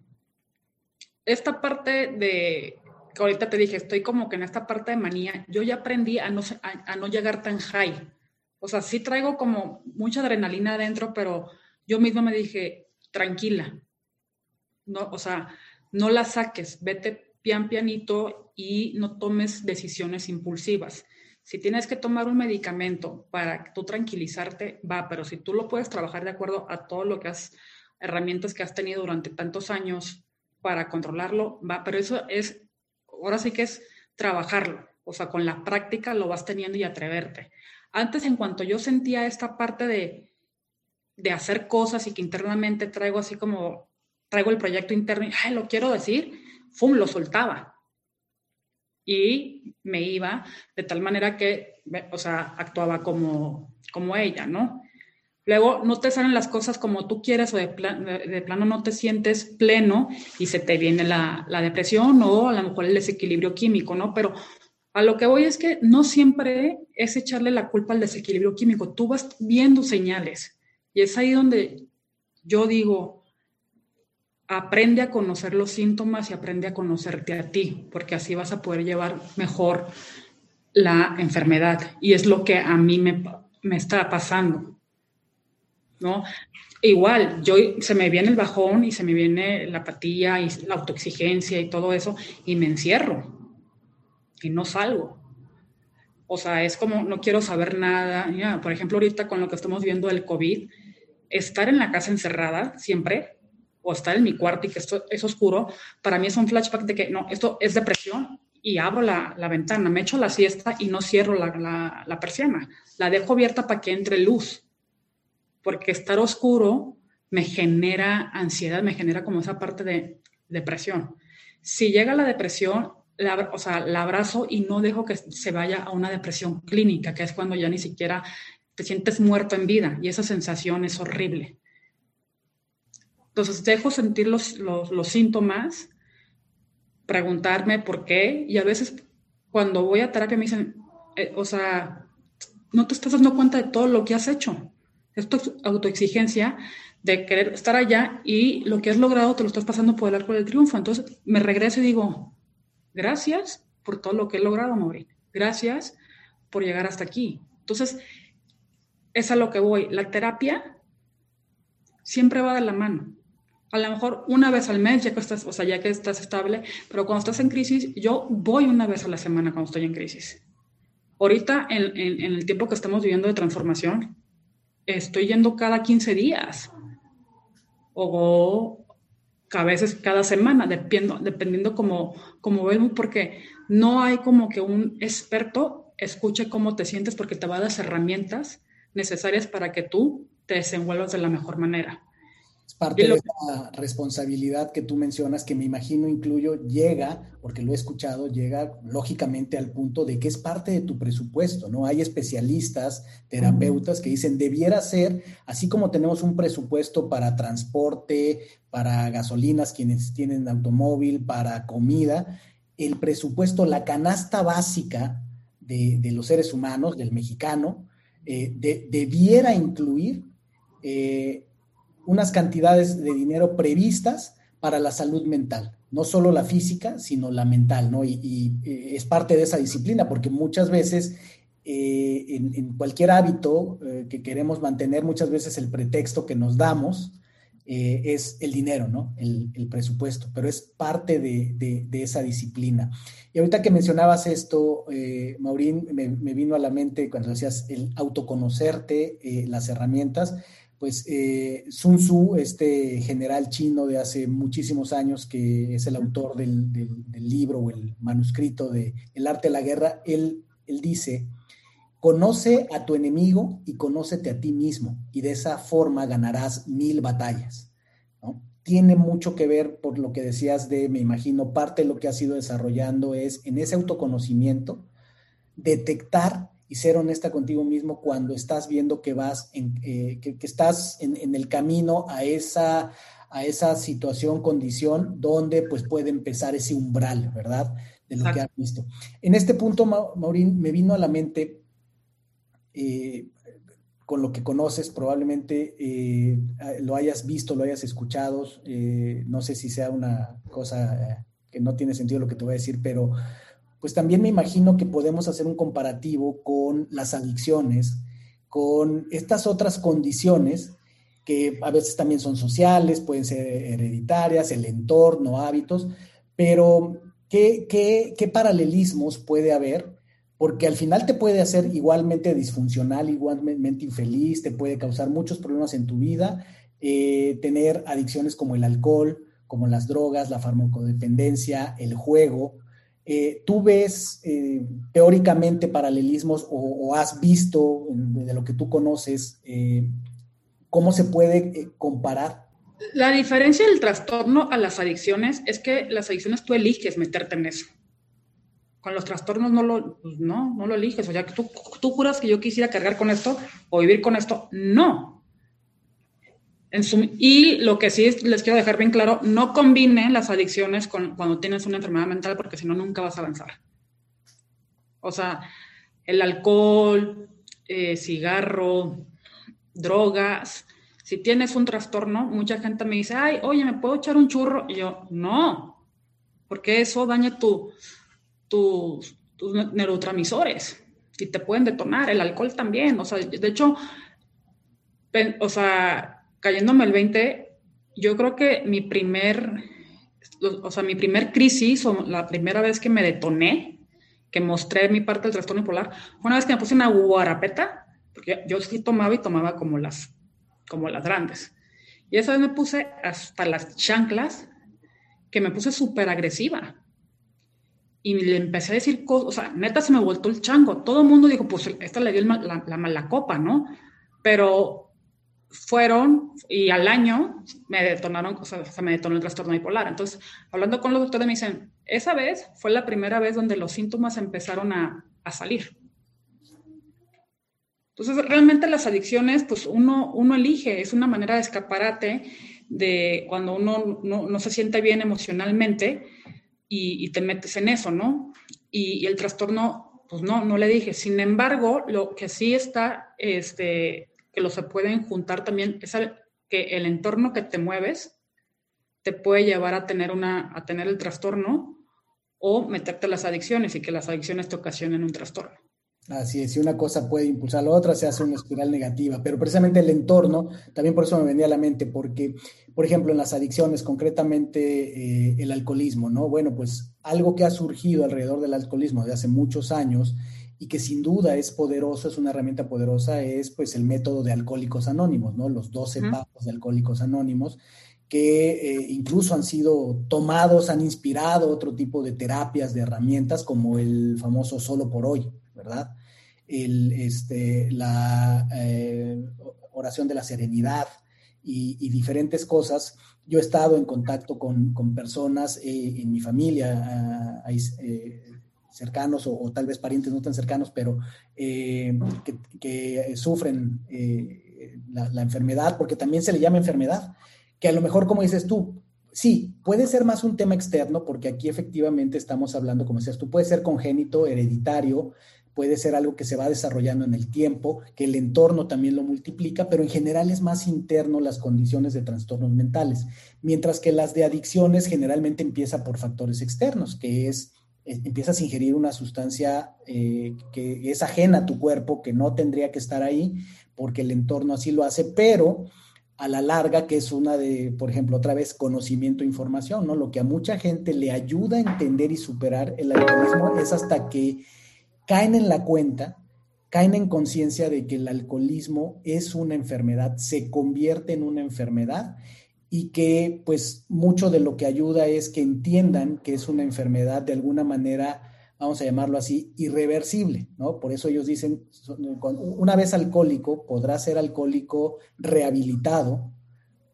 esta parte de, que ahorita te dije, estoy como que en esta parte de manía, yo ya aprendí a no, a no llegar tan high. O sea, sí traigo como mucha adrenalina adentro, pero yo misma me dije, tranquila, no, o sea, no la saques, vete pian pianito y no tomes decisiones impulsivas. Si tienes que tomar un medicamento para tú tranquilizarte, va, pero si tú lo puedes trabajar de acuerdo a todo lo que has, herramientas que has tenido durante tantos años para controlarlo, va, pero eso es, ahora sí que es trabajarlo, o sea, con la práctica lo vas teniendo y atreverte. Antes, en cuanto yo sentía esta parte de, de hacer cosas y que internamente traigo así como, traigo el proyecto interno y, ay, lo quiero decir, ¡fum!, lo soltaba. Y me iba de tal manera que, o sea, actuaba como, como ella, ¿no? Luego no te salen las cosas como tú quieres o de, de, plano no te sientes pleno y se te viene la, la, depresión o a lo mejor el desequilibrio químico, ¿no? Pero a lo que voy es que no siempre es echarle la culpa al desequilibrio químico. Tú vas viendo señales y es ahí donde yo digo, aprende a conocer los síntomas y aprende a conocerte a ti, porque así vas a poder llevar mejor la enfermedad. Y es lo que a mí me, me está pasando. ¿no? Igual, yo se me viene el bajón y se me viene la apatía y la autoexigencia y todo eso y me encierro y no salgo. O sea, es como no quiero saber nada. por ejemplo, ahorita con lo que estamos viendo del COVID, estar en la casa encerrada siempre, o estar en mi cuarto y que esto es oscuro, para mí es un flashback de que no, esto es depresión y abro la, ventana, me echo la siesta y no cierro la, la persiana, la dejo abierta para que entre luz, porque estar oscuro me genera ansiedad, me genera como esa parte de depresión. Si llega la depresión, la, o sea, la abrazo y no dejo que se vaya a una depresión clínica, que es cuando ya ni siquiera te sientes muerto en vida y esa sensación es horrible. Entonces dejo sentir los, los, síntomas, preguntarme por qué y a veces cuando voy a terapia me dicen, eh, o sea, no te estás dando cuenta de todo lo que has hecho. Esto es autoexigencia de querer estar allá y lo que has logrado te lo estás pasando por el arco del triunfo. Entonces me regreso y digo, gracias por todo lo que he logrado, Maureen. Gracias por llegar hasta aquí. Entonces, es a lo que voy. La terapia siempre va de la mano a lo mejor una vez al mes, ya que estás, o sea, ya que estás estable, pero cuando estás en crisis, yo voy una vez a la semana cuando estoy en crisis. Ahorita, en, el tiempo que estamos viviendo de transformación, estoy yendo cada 15 días o a veces cada semana, dependiendo, dependiendo como, como vemos, porque no hay como que un experto escuche cómo te sientes porque te va a dar las herramientas necesarias para que tú te desenvuelvas de la mejor manera. Es parte de esa responsabilidad que tú mencionas, que me imagino incluyo, llega, porque lo he escuchado, llega lógicamente al punto de que es parte de tu presupuesto, ¿no? Hay especialistas, terapeutas que dicen, debiera ser, así como tenemos un presupuesto para transporte, para gasolinas, quienes tienen automóvil, para comida, el presupuesto, la canasta básica de, los seres humanos, del mexicano, eh, debiera incluir eh, unas cantidades de dinero previstas para la salud mental, no solo la física, sino la mental, ¿no? Y, eh, es parte de esa disciplina, porque muchas veces eh, en, cualquier hábito eh, que queremos mantener, muchas veces el pretexto que nos damos es el dinero, ¿no? El, presupuesto, pero es parte de, esa disciplina. Y ahorita que mencionabas esto, Maurín, me, me, vino a la mente cuando decías el autoconocerte, las herramientas pues eh, Sun Tzu, este general chino de hace muchísimos años, que es el autor del, libro o el manuscrito de El arte de la guerra, él, él dice, conoce a tu enemigo y conócete a ti mismo, y de esa forma ganarás mil batallas. Tiene mucho que ver por lo que decías de, me imagino, parte de lo que has ido desarrollando es en ese autoconocimiento, detectar y ser honesta contigo mismo cuando estás viendo que vas en, eh, que, estás en, el camino a esa, a esa situación, condición donde pues puede empezar ese umbral, ¿verdad? De lo que has visto. En este punto, Maurín, me vino a la mente, eh, con lo que conoces, probablemente eh, lo hayas visto, lo hayas escuchado, no sé si sea una cosa que no tiene sentido lo que te voy a decir, pero pues también me imagino que podemos hacer un comparativo con las adicciones, con estas otras condiciones que a veces también son sociales, pueden ser hereditarias, el entorno, hábitos, pero ¿qué, qué, paralelismos puede haber? Porque al final te puede hacer igualmente disfuncional, igualmente infeliz, te puede causar muchos problemas en tu vida, eh, tener adicciones como el alcohol, como las drogas, la farmacodependencia, el juego, eh, ¿Tú ves eh, teóricamente paralelismos o, has visto de lo que tú conoces eh, cómo se puede comparar? La diferencia del trastorno a las adicciones es que las adicciones tú eliges meterte en eso. Con los trastornos no lo, pues no, no lo eliges. O sea, tú, tú juras que yo quisiera cargar con esto o vivir con esto. No, y lo que sí les quiero dejar bien claro, no combinen las adicciones con, cuando tienes una enfermedad mental porque si no, nunca vas a avanzar. O sea, el alcohol, eh, cigarro, drogas. Si tienes un trastorno, mucha gente me dice, ay, oye, ¿me puedo echar un churro? Y yo, no, porque eso daña tu, tus neurotransmisores y te pueden detonar. El alcohol también. O sea, de hecho, o sea, cayéndome el 20, yo creo que mi primer, o sea, mi primer crisis o la primera vez que me detoné, que mostré mi parte del trastorno bipolar, fue una vez que me puse una guarapeta, porque yo sí tomaba y tomaba como las, como las grandes. Y esa vez me puse hasta las chanclas, que me puse súper agresiva. Y le empecé a decir cosas, o sea, neta se me voltó el chango. Todo el mundo dijo, pues esta le dio la, la mala copa, ¿no? Pero fueron y al año me detonaron, o sea, se me detonó el trastorno bipolar. Entonces, hablando con los doctores me dicen, esa vez fue la primera vez donde los síntomas empezaron a, a salir. Entonces, realmente las adicciones, pues uno, uno elige, es una manera de escaparate de cuando uno no, no se siente bien emocionalmente y, y, te metes en eso, ¿no? Y, y, el trastorno, pues no, no le dije. Sin embargo, lo que sí está, este, que lo se pueden juntar también, es que el entorno que te mueves te puede llevar a tener, una, a tener el trastorno o meterte las adicciones y que las adicciones te ocasionen un trastorno. Así es, si una cosa puede impulsar a la otra, se hace una espiral negativa, pero precisamente el entorno, también por eso me venía a la mente, porque, por ejemplo, en las adicciones, concretamente eh, el alcoholismo, ¿no? Bueno, pues algo que ha surgido alrededor del alcoholismo de hace muchos años y que sin duda es poderoso, es una herramienta poderosa, es pues el método de alcohólicos anónimos, ¿no? Los 12 pasos de alcohólicos anónimos, que eh, incluso han sido tomados, han inspirado otro tipo de terapias, de herramientas, como el famoso solo por hoy, ¿verdad? El, este, la eh, oración de la serenidad y, diferentes cosas. Yo he estado en contacto con, con personas eh, en mi familia, eh, cercanos o, tal vez parientes no tan cercanos, pero que, que, sufren la, la enfermedad, porque también se le llama enfermedad, que a lo mejor, como dices tú, Sí, puede ser más un tema externo, porque aquí efectivamente estamos hablando, como decías tú, puede ser congénito, hereditario, puede ser algo que se va desarrollando en el tiempo, que el entorno también lo multiplica, pero en general es más interno las condiciones de trastornos mentales, mientras que las de adicciones generalmente empieza por factores externos, que es eh, empiezas a ingerir una sustancia eh, que es ajena a tu cuerpo, que no tendría que estar ahí, porque el entorno así lo hace, pero a la larga, que es una de, por ejemplo, otra vez, conocimiento e información, ¿no? Lo que a mucha gente le ayuda a entender y superar el alcoholismo es hasta que caen en la cuenta, caen en conciencia de que el alcoholismo es una enfermedad, se convierte en una enfermedad y que pues mucho de lo que ayuda es que entiendan que es una enfermedad de alguna manera, vamos a llamarlo así, irreversible, ¿no? Por eso ellos dicen, una vez alcohólico, podrá ser alcohólico rehabilitado,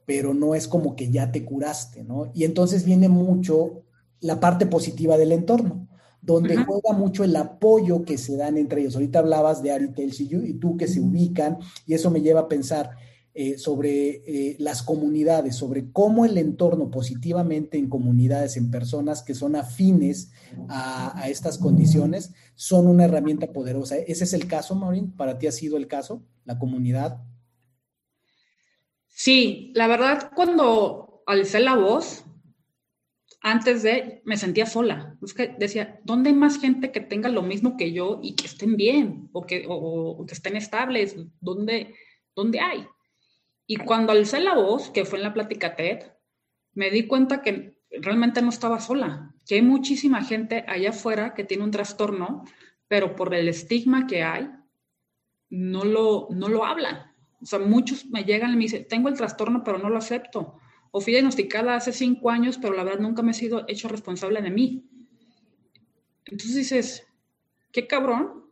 pero no es como que ya te curaste, ¿no? Y entonces viene mucho la parte positiva del entorno donde juega mucho el apoyo que se dan entre ellos. Ahorita hablabas de Ari Telsi y tú que se ubican, y eso me lleva a pensar eh, sobre eh, las comunidades, sobre cómo el entorno positivamente en comunidades, en personas que son afines a, estas condiciones, son una herramienta poderosa. ¿Ese es el caso, Maureen? ¿Para ti ha sido el caso, la comunidad? Sí, la verdad, cuando alcé la voz, antes de, me sentía sola. Decía, ¿dónde hay más gente que tenga lo mismo que yo y que estén bien o que, o, que estén estables? ¿Dónde, ¿Dónde hay? Y cuando alcé la voz, que fue en la plática TED, me di cuenta que realmente no estaba sola, que hay muchísima gente allá afuera que tiene un trastorno, pero por el estigma que hay, no lo, no lo hablan. O sea, muchos me llegan y me dicen, tengo el trastorno, pero no lo acepto o fui diagnosticada hace cinco años, pero la verdad nunca me he sido hecho responsable de mí. Entonces dices, qué cabrón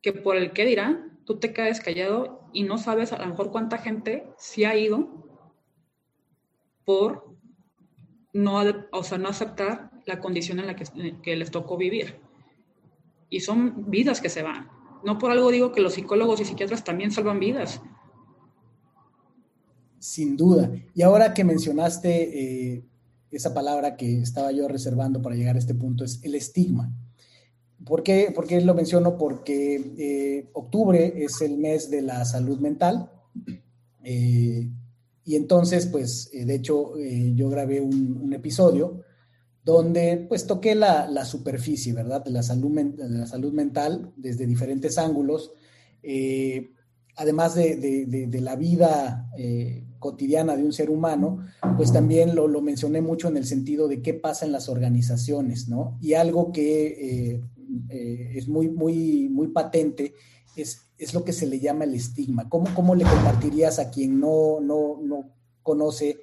que por el qué dirán, tú te quedes callado y no sabes a lo mejor cuánta gente sí ha ido por no, o sea, no aceptar la condición en la que, que les tocó vivir. Y son vidas que se van. No por algo digo que los psicólogos y psiquiatras también salvan vidas, sin duda. Y ahora que mencionaste eh, esa palabra que estaba yo reservando para llegar a este punto, es el estigma. ¿Por qué, lo menciono? Porque eh, octubre es el mes de la salud mental. Eh, y entonces, pues, de hecho, yo grabé un, episodio donde, pues, toqué la, superficie, ¿verdad? De la, salud, de la mental desde diferentes ángulos además de, la vida eh, cotidiana de un ser humano, pues también lo, mencioné mucho en el sentido de qué pasa en las organizaciones, ¿no? Y algo que eh, eh, es muy, muy, muy patente es, es, lo que se le llama el estigma. ¿Cómo, cómo le compartirías a quien no, no, no conoce,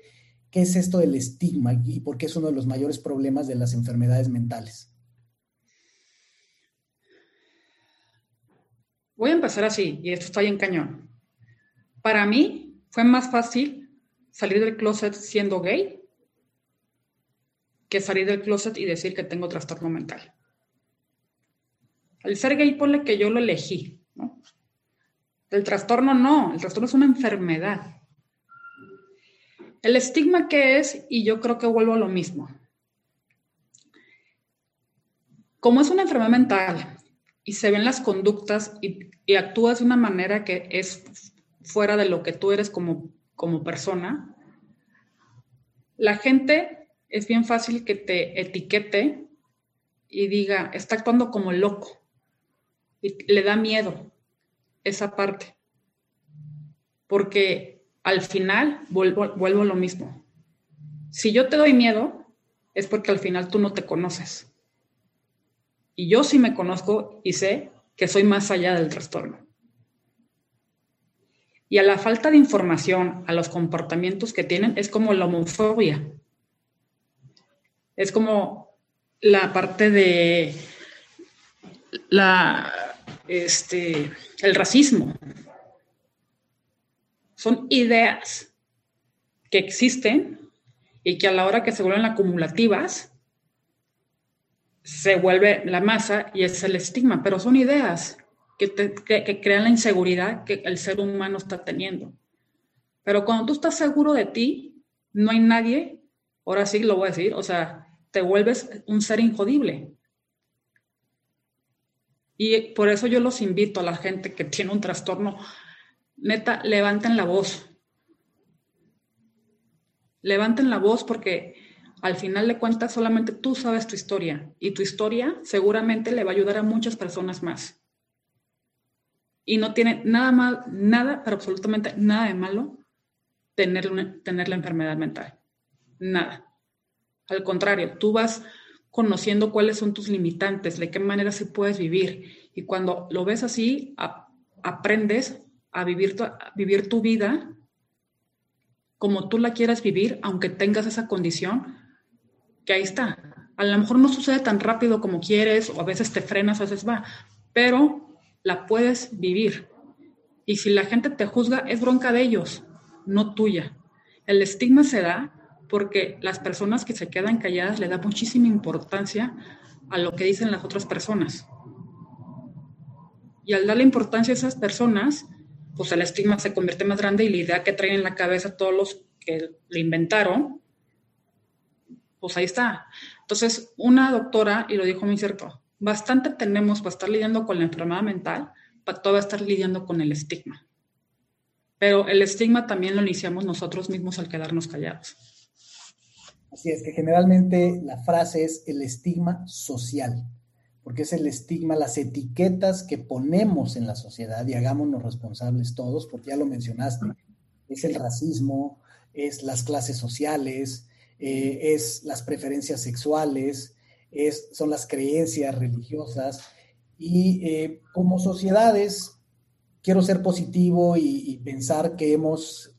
¿qué es esto del estigma y por qué es uno de los mayores problemas de las enfermedades mentales? Voy a empezar así, y esto está en cañón. Para mí fue más fácil salir del closet siendo gay que salir del closet y decir que tengo trastorno mental. El ser gay, ponle que yo lo elegí, ¿no? El trastorno no, el trastorno es una enfermedad. El estigma que es, y yo creo que vuelvo a lo mismo. Como es una enfermedad mental y se ven las conductas y, actúas de una manera que es fuera de lo que tú eres como, como persona, la gente es bien fácil que te etiquete y diga, está actuando como loco. Y le da miedo esa parte. Porque al final vuelvo, vuelvo a lo mismo. Si yo te doy miedo, es porque al final tú no te conoces. Y yo sí me conozco y sé que soy más allá del trastorno. Y a la falta de información, a los comportamientos que tienen, es como la homofobia. Es como la parte de este, el racismo. Son ideas que existen y que a la hora que se vuelven acumulativas, se vuelve la masa y es el estigma, pero son ideas que, que, crean la inseguridad que el ser humano está teniendo. Pero cuando tú estás seguro de ti, no hay nadie, ahora sí lo voy a decir, o sea, te vuelves un ser injodible. Y por eso yo los invito a la gente que tiene un trastorno, neta, levanten la voz. Levanten la voz porque al final de cuentas solamente tú sabes tu historia y tu historia seguramente le va a ayudar a muchas personas más. Y no tiene nada mal, nada, pero absolutamente nada de malo tener, tener la enfermedad mental. Nada. Al contrario, tú vas conociendo cuáles son tus limitantes, de qué manera se puedes vivir. Y cuando lo ves así, aprendes a vivir, tu, a vivir tu vida como tú la quieras vivir, aunque tengas esa condición, que ahí está. A lo mejor no sucede tan rápido como quieres, o a veces te frenas, a veces va, pero la puedes vivir. Y si la gente te juzga, es bronca de ellos, no tuya. El estigma se da porque las personas que se quedan calladas le da muchísima importancia a lo que dicen las otras personas. Y al darle importancia a esas personas, pues el estigma se convierte más grande y la idea que traen en la cabeza todos los que le inventaron, pues ahí está. Entonces, una doctora, y lo dijo muy cierto, bastante tenemos para estar lidiando con la enfermedad mental, para todavía estar lidiando con el estigma. Pero el estigma también lo iniciamos nosotros mismos al quedarnos callados. Así es que generalmente la frase es el estigma social, porque es el estigma, las etiquetas que ponemos en la sociedad y hagámonos responsables todos, porque ya lo mencionaste, es el racismo, es las clases sociales, eh, es las preferencias sexuales, es, son las creencias religiosas. Y eh, como sociedades quiero ser positivo y pensar que hemos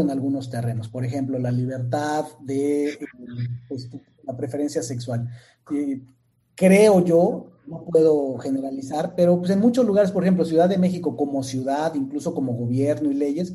en algunos terrenos, por ejemplo, la libertad de pues, la preferencia sexual. creo yo, no puedo generalizar, pero pues en muchos lugares, por ejemplo, Ciudad de México como ciudad, incluso como gobierno y leyes,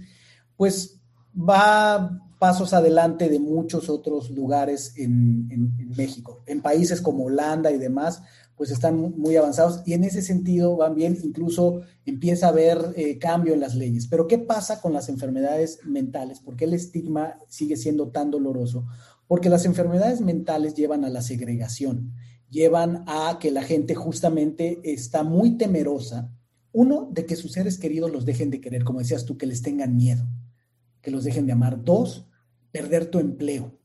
pues va pasos adelante de muchos otros lugares en México. En países como Holanda y demás, pues están muy avanzados y en ese sentido van bien, incluso empieza a haber eh, cambio en las leyes. Pero ¿qué pasa con las enfermedades mentales? ¿Por qué el estigma sigue siendo tan doloroso? Porque las enfermedades mentales llevan a la segregación, llevan a que la gente justamente está muy temerosa, uno, de que sus seres queridos los dejen de querer, como decías tú, que les tengan miedo, que los dejen de amar. Dos, perder tu empleo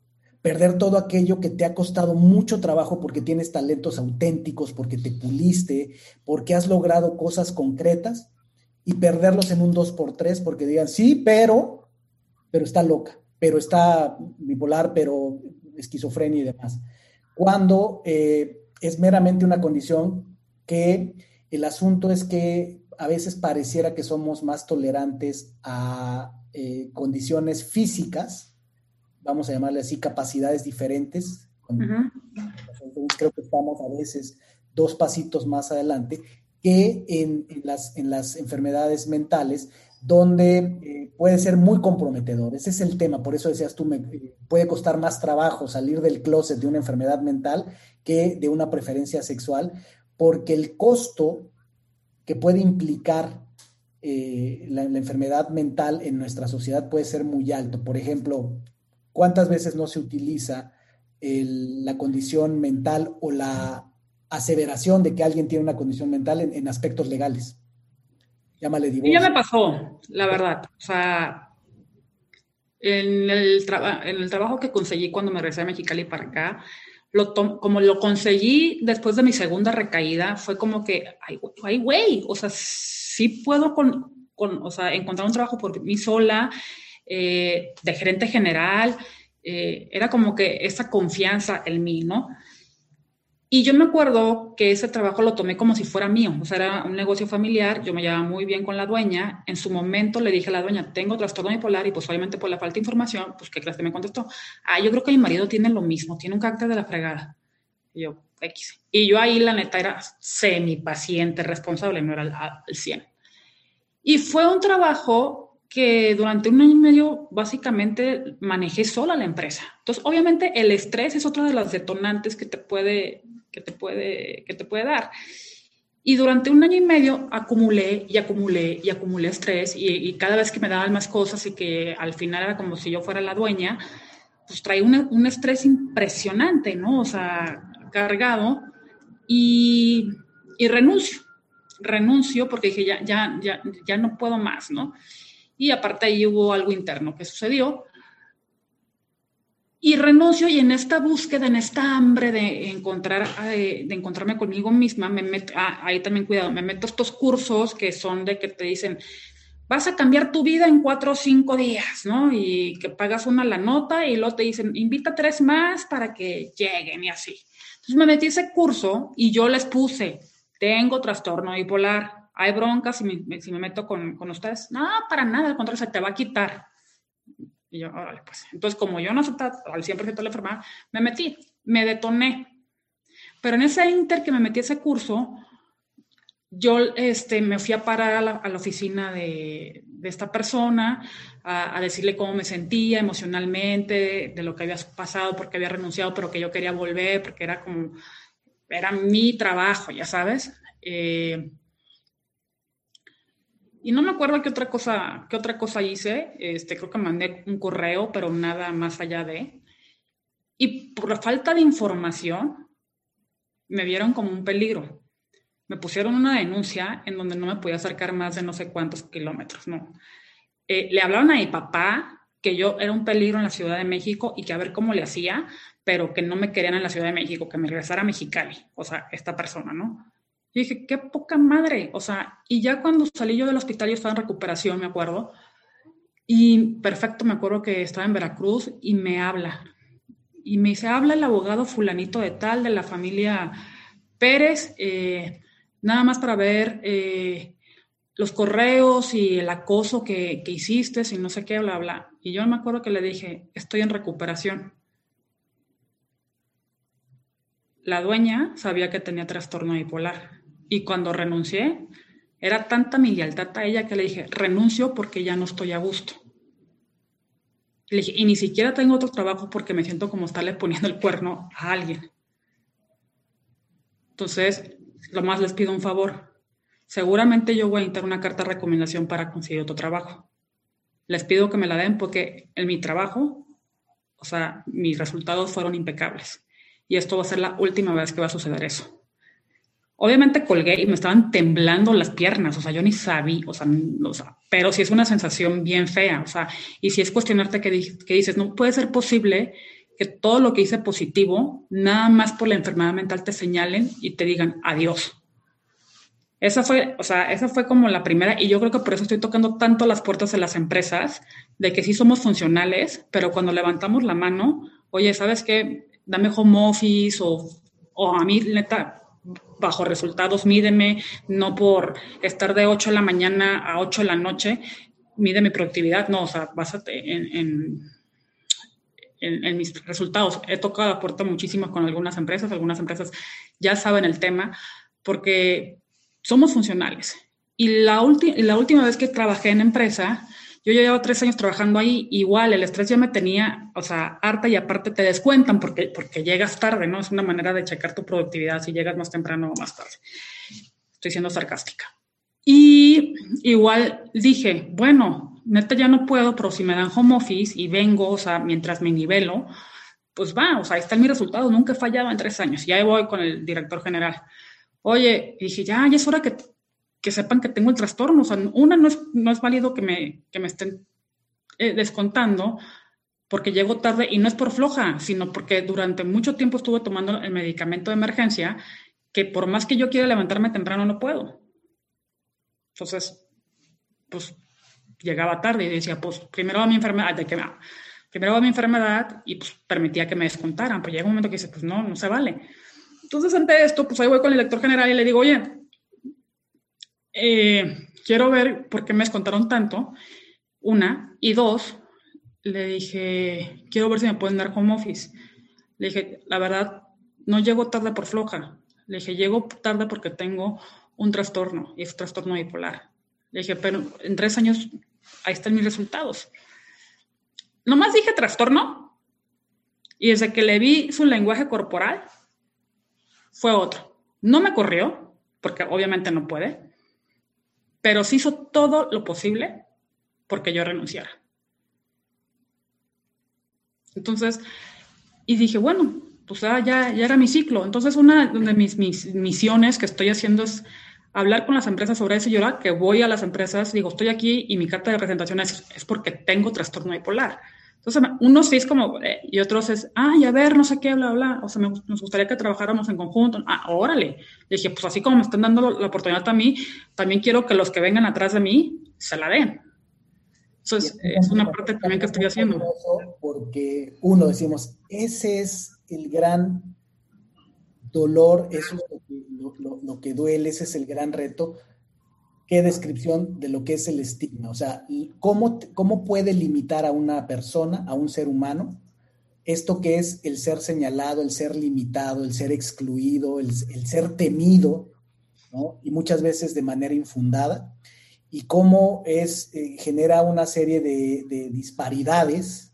perder todo aquello que te ha costado mucho trabajo porque tienes talentos auténticos, porque te puliste, porque has logrado cosas concretas y perderlos en un 2x3 porque digan, sí, pero, pero está loca, pero está bipolar, pero esquizofrenia y demás. Cuando eh, es meramente una condición que el asunto es que a veces pareciera que somos más tolerantes a eh, condiciones físicas, vamos a llamarle así, capacidades diferentes. creo que estamos a veces dos pasitos más adelante que en, las, en las enfermedades mentales, donde eh, puede ser muy comprometedor. Ese es el tema, por eso decías tú, me, eh, puede costar más trabajo salir del closet de una enfermedad mental que de una preferencia sexual, porque el costo que puede implicar eh, la, enfermedad mental en nuestra sociedad puede ser muy alto. Por ejemplo, ¿cuántas veces no se utiliza la condición mental o la aseveración de que alguien tiene una condición mental en, aspectos legales? Llámale divorcio. ya me pasó, la verdad. O sea, en el, en el trabajo que conseguí cuando me regresé a Mexicali para acá, lo como lo conseguí después de mi segunda recaída, fue como que, ay, güey, o sea, sí puedo con, con, o sea, encontrar un trabajo por mí sola, eh, de gerente general, eh, era como que esa confianza en mí, ¿no? Y yo me acuerdo que ese trabajo lo tomé como si fuera mío, o sea, era un negocio familiar, yo me llevaba muy bien con la dueña, en su momento le dije a la dueña, tengo trastorno bipolar y pues obviamente por la falta de información, pues qué clase me contestó, ah, yo creo que mi marido tiene lo mismo, tiene un carácter de la fregada. Y yo, X. Y yo ahí la neta era semi paciente, responsable, no era al 100. Y fue un trabajo que durante un año y medio básicamente manejé sola la empresa. Entonces, obviamente el estrés es otra de las detonantes que te puede que te puede, que te puede dar. Y durante un año y medio acumulé y acumulé y acumulé estrés y, cada vez que me daban más cosas y que al final era como si yo fuera la dueña, pues traía un, un estrés impresionante, ¿no? O sea, cargado y, y, renuncio, renuncio porque dije, ya, ya, ya, ya no puedo más, ¿no? Y aparte ahí hubo algo interno que sucedió y renuncio y en esta búsqueda, en esta hambre de encontrar, eh, de, encontrarme conmigo misma, me meto, ah, ahí también cuidado, me meto estos cursos que son de que te dicen, vas a cambiar tu vida en cuatro o cinco días, ¿no? Y que pagas una la nota y luego te dicen, invita tres más para que lleguen y así. Entonces me metí ese curso y yo les puse, tengo trastorno bipolar, hay broncas si me, si me meto con, con ustedes. No, para nada, al contrario, se te va a quitar. Y yo, órale, pues. Entonces, como yo no aceptaba al 100% la enfermedad, me metí, me detoné. Pero en ese inter que me metí a ese curso, yo este, me fui a parar a la, oficina de, de, esta persona, a, a, decirle cómo me sentía emocionalmente, de lo que había pasado, porque había renunciado, pero que yo quería volver, porque era como, era mi trabajo, ya sabes. Eh, y no me acuerdo qué otra cosa, qué otra cosa hice. Este, creo que mandé un correo, pero nada más allá de. Y por la falta de información, me vieron como un peligro. Me pusieron una denuncia en donde no me podía acercar más de no sé cuántos kilómetros, ¿no? Eh, le hablaron a mi papá que yo era un peligro en la Ciudad de México y que a ver cómo le hacía, pero que no me querían en la Ciudad de México, que me regresara a Mexicali, o sea, esta persona, ¿no? Y dije, qué poca madre. O sea, y ya cuando salí yo del hospital, yo estaba en recuperación, me acuerdo. Y perfecto, me acuerdo que estaba en Veracruz y me habla. Y me dice, habla el abogado fulanito de tal, de la familia Pérez, eh, nada más para ver eh, los correos y el acoso que, que hiciste, y no sé qué, bla, bla. Y yo me acuerdo que le dije, estoy en recuperación. La dueña sabía que tenía trastorno bipolar y cuando renuncié, era tanta mi lealtad a ella que le dije, renuncio porque ya no estoy a gusto. Le dije, y ni siquiera tengo otro trabajo porque me siento como estarle poniendo el cuerno a alguien. Entonces, lo más les pido un favor. Seguramente yo voy a entrar una carta de recomendación para conseguir otro trabajo. Les pido que me la den porque en mi trabajo, o sea, mis resultados fueron impecables. Y esto va a ser la última vez que va a suceder eso. Obviamente colgué y me estaban temblando las piernas, o sea, yo ni sabía, o sea, pero sí es una sensación bien fea, o sea, y si es cuestionarte que, dices, no puede ser posible que todo lo que hice positivo, nada más por la enfermedad mental te señalen y te digan adiós. Esa fue, o sea, esa fue como la primera, y yo creo que por eso estoy tocando tanto las puertas de las empresas, de que sí somos funcionales, pero cuando levantamos la mano, oye, ¿sabes qué? Dame home office o, o a mí, neta, bajo resultados, mídeme, no por estar de 8 de la mañana a 8 de la noche, mide mi productividad, no, o sea, básate en, en, mis resultados. He tocado la puerta muchísimo con algunas empresas, algunas empresas ya saben el tema, porque somos funcionales. Y la, la última vez que trabajé en empresa, yo ya llevo tres años trabajando ahí, igual el estrés ya me tenía, o sea, harta y aparte te descuentan porque, porque llegas tarde, ¿no? Es una manera de checar tu productividad si llegas más temprano o más tarde. Estoy siendo sarcástica. Y igual dije, bueno, neta ya no puedo, pero si me dan home office y vengo, o sea, mientras me nivelo, pues va, o sea, ahí está mi resultado, nunca he fallado en tres años, ya voy con el director general. Oye, dije, ya, ya es hora que que sepan que tengo el trastorno. O sea, una, no es, no es válido que me, que me estén eh, descontando porque llego tarde y no es por floja, sino porque durante mucho tiempo estuve tomando el medicamento de emergencia que por más que yo quiera levantarme temprano no puedo. Entonces, pues llegaba tarde y decía, pues primero va mi enfermedad, que primero va mi enfermedad y pues permitía que me descontaran, pero llega un momento que dice, pues no, no se vale. Entonces, ante esto, pues ahí voy con el lector general y le digo, oye, eh, quiero ver por qué me descontaron tanto, una, y dos, le dije, quiero ver si me pueden dar home office. Le dije, la verdad, no llego tarde por floja. Le dije, llego tarde porque tengo un trastorno, y es trastorno bipolar. Le dije, pero en tres años, ahí están mis resultados. Nomás dije trastorno, y desde que le vi su lenguaje corporal, fue otro. No me corrió, porque obviamente no puede, pero se hizo todo lo posible porque yo renunciara. Entonces, y dije, bueno, pues ya, ya era mi ciclo. Entonces, una de mis, mis, misiones que estoy haciendo es hablar con las empresas sobre eso. Y ahora que voy a las empresas, digo, estoy aquí y mi carta de presentación es, es porque tengo trastorno bipolar. Entonces, unos sí es como, eh, y otros es, ay, a ver, no sé qué, bla, bla. O sea, nos gustaría que trabajáramos en conjunto. Ah, órale. Le dije, pues así como me están dando la oportunidad a mí, también quiero que los que vengan atrás de mí se la den. Eso es, una parte también que estoy haciendo. Porque uno decimos, ese es el gran dolor, eso es lo que duele, ese es el gran reto qué descripción de lo que es el estigma. O sea, cómo, cómo puede limitar a una persona, a un ser humano, esto que es el ser señalado, el ser limitado, el ser excluido, el, ser temido, ¿no? y muchas veces de manera infundada, y cómo es, eh, genera una serie de, de, disparidades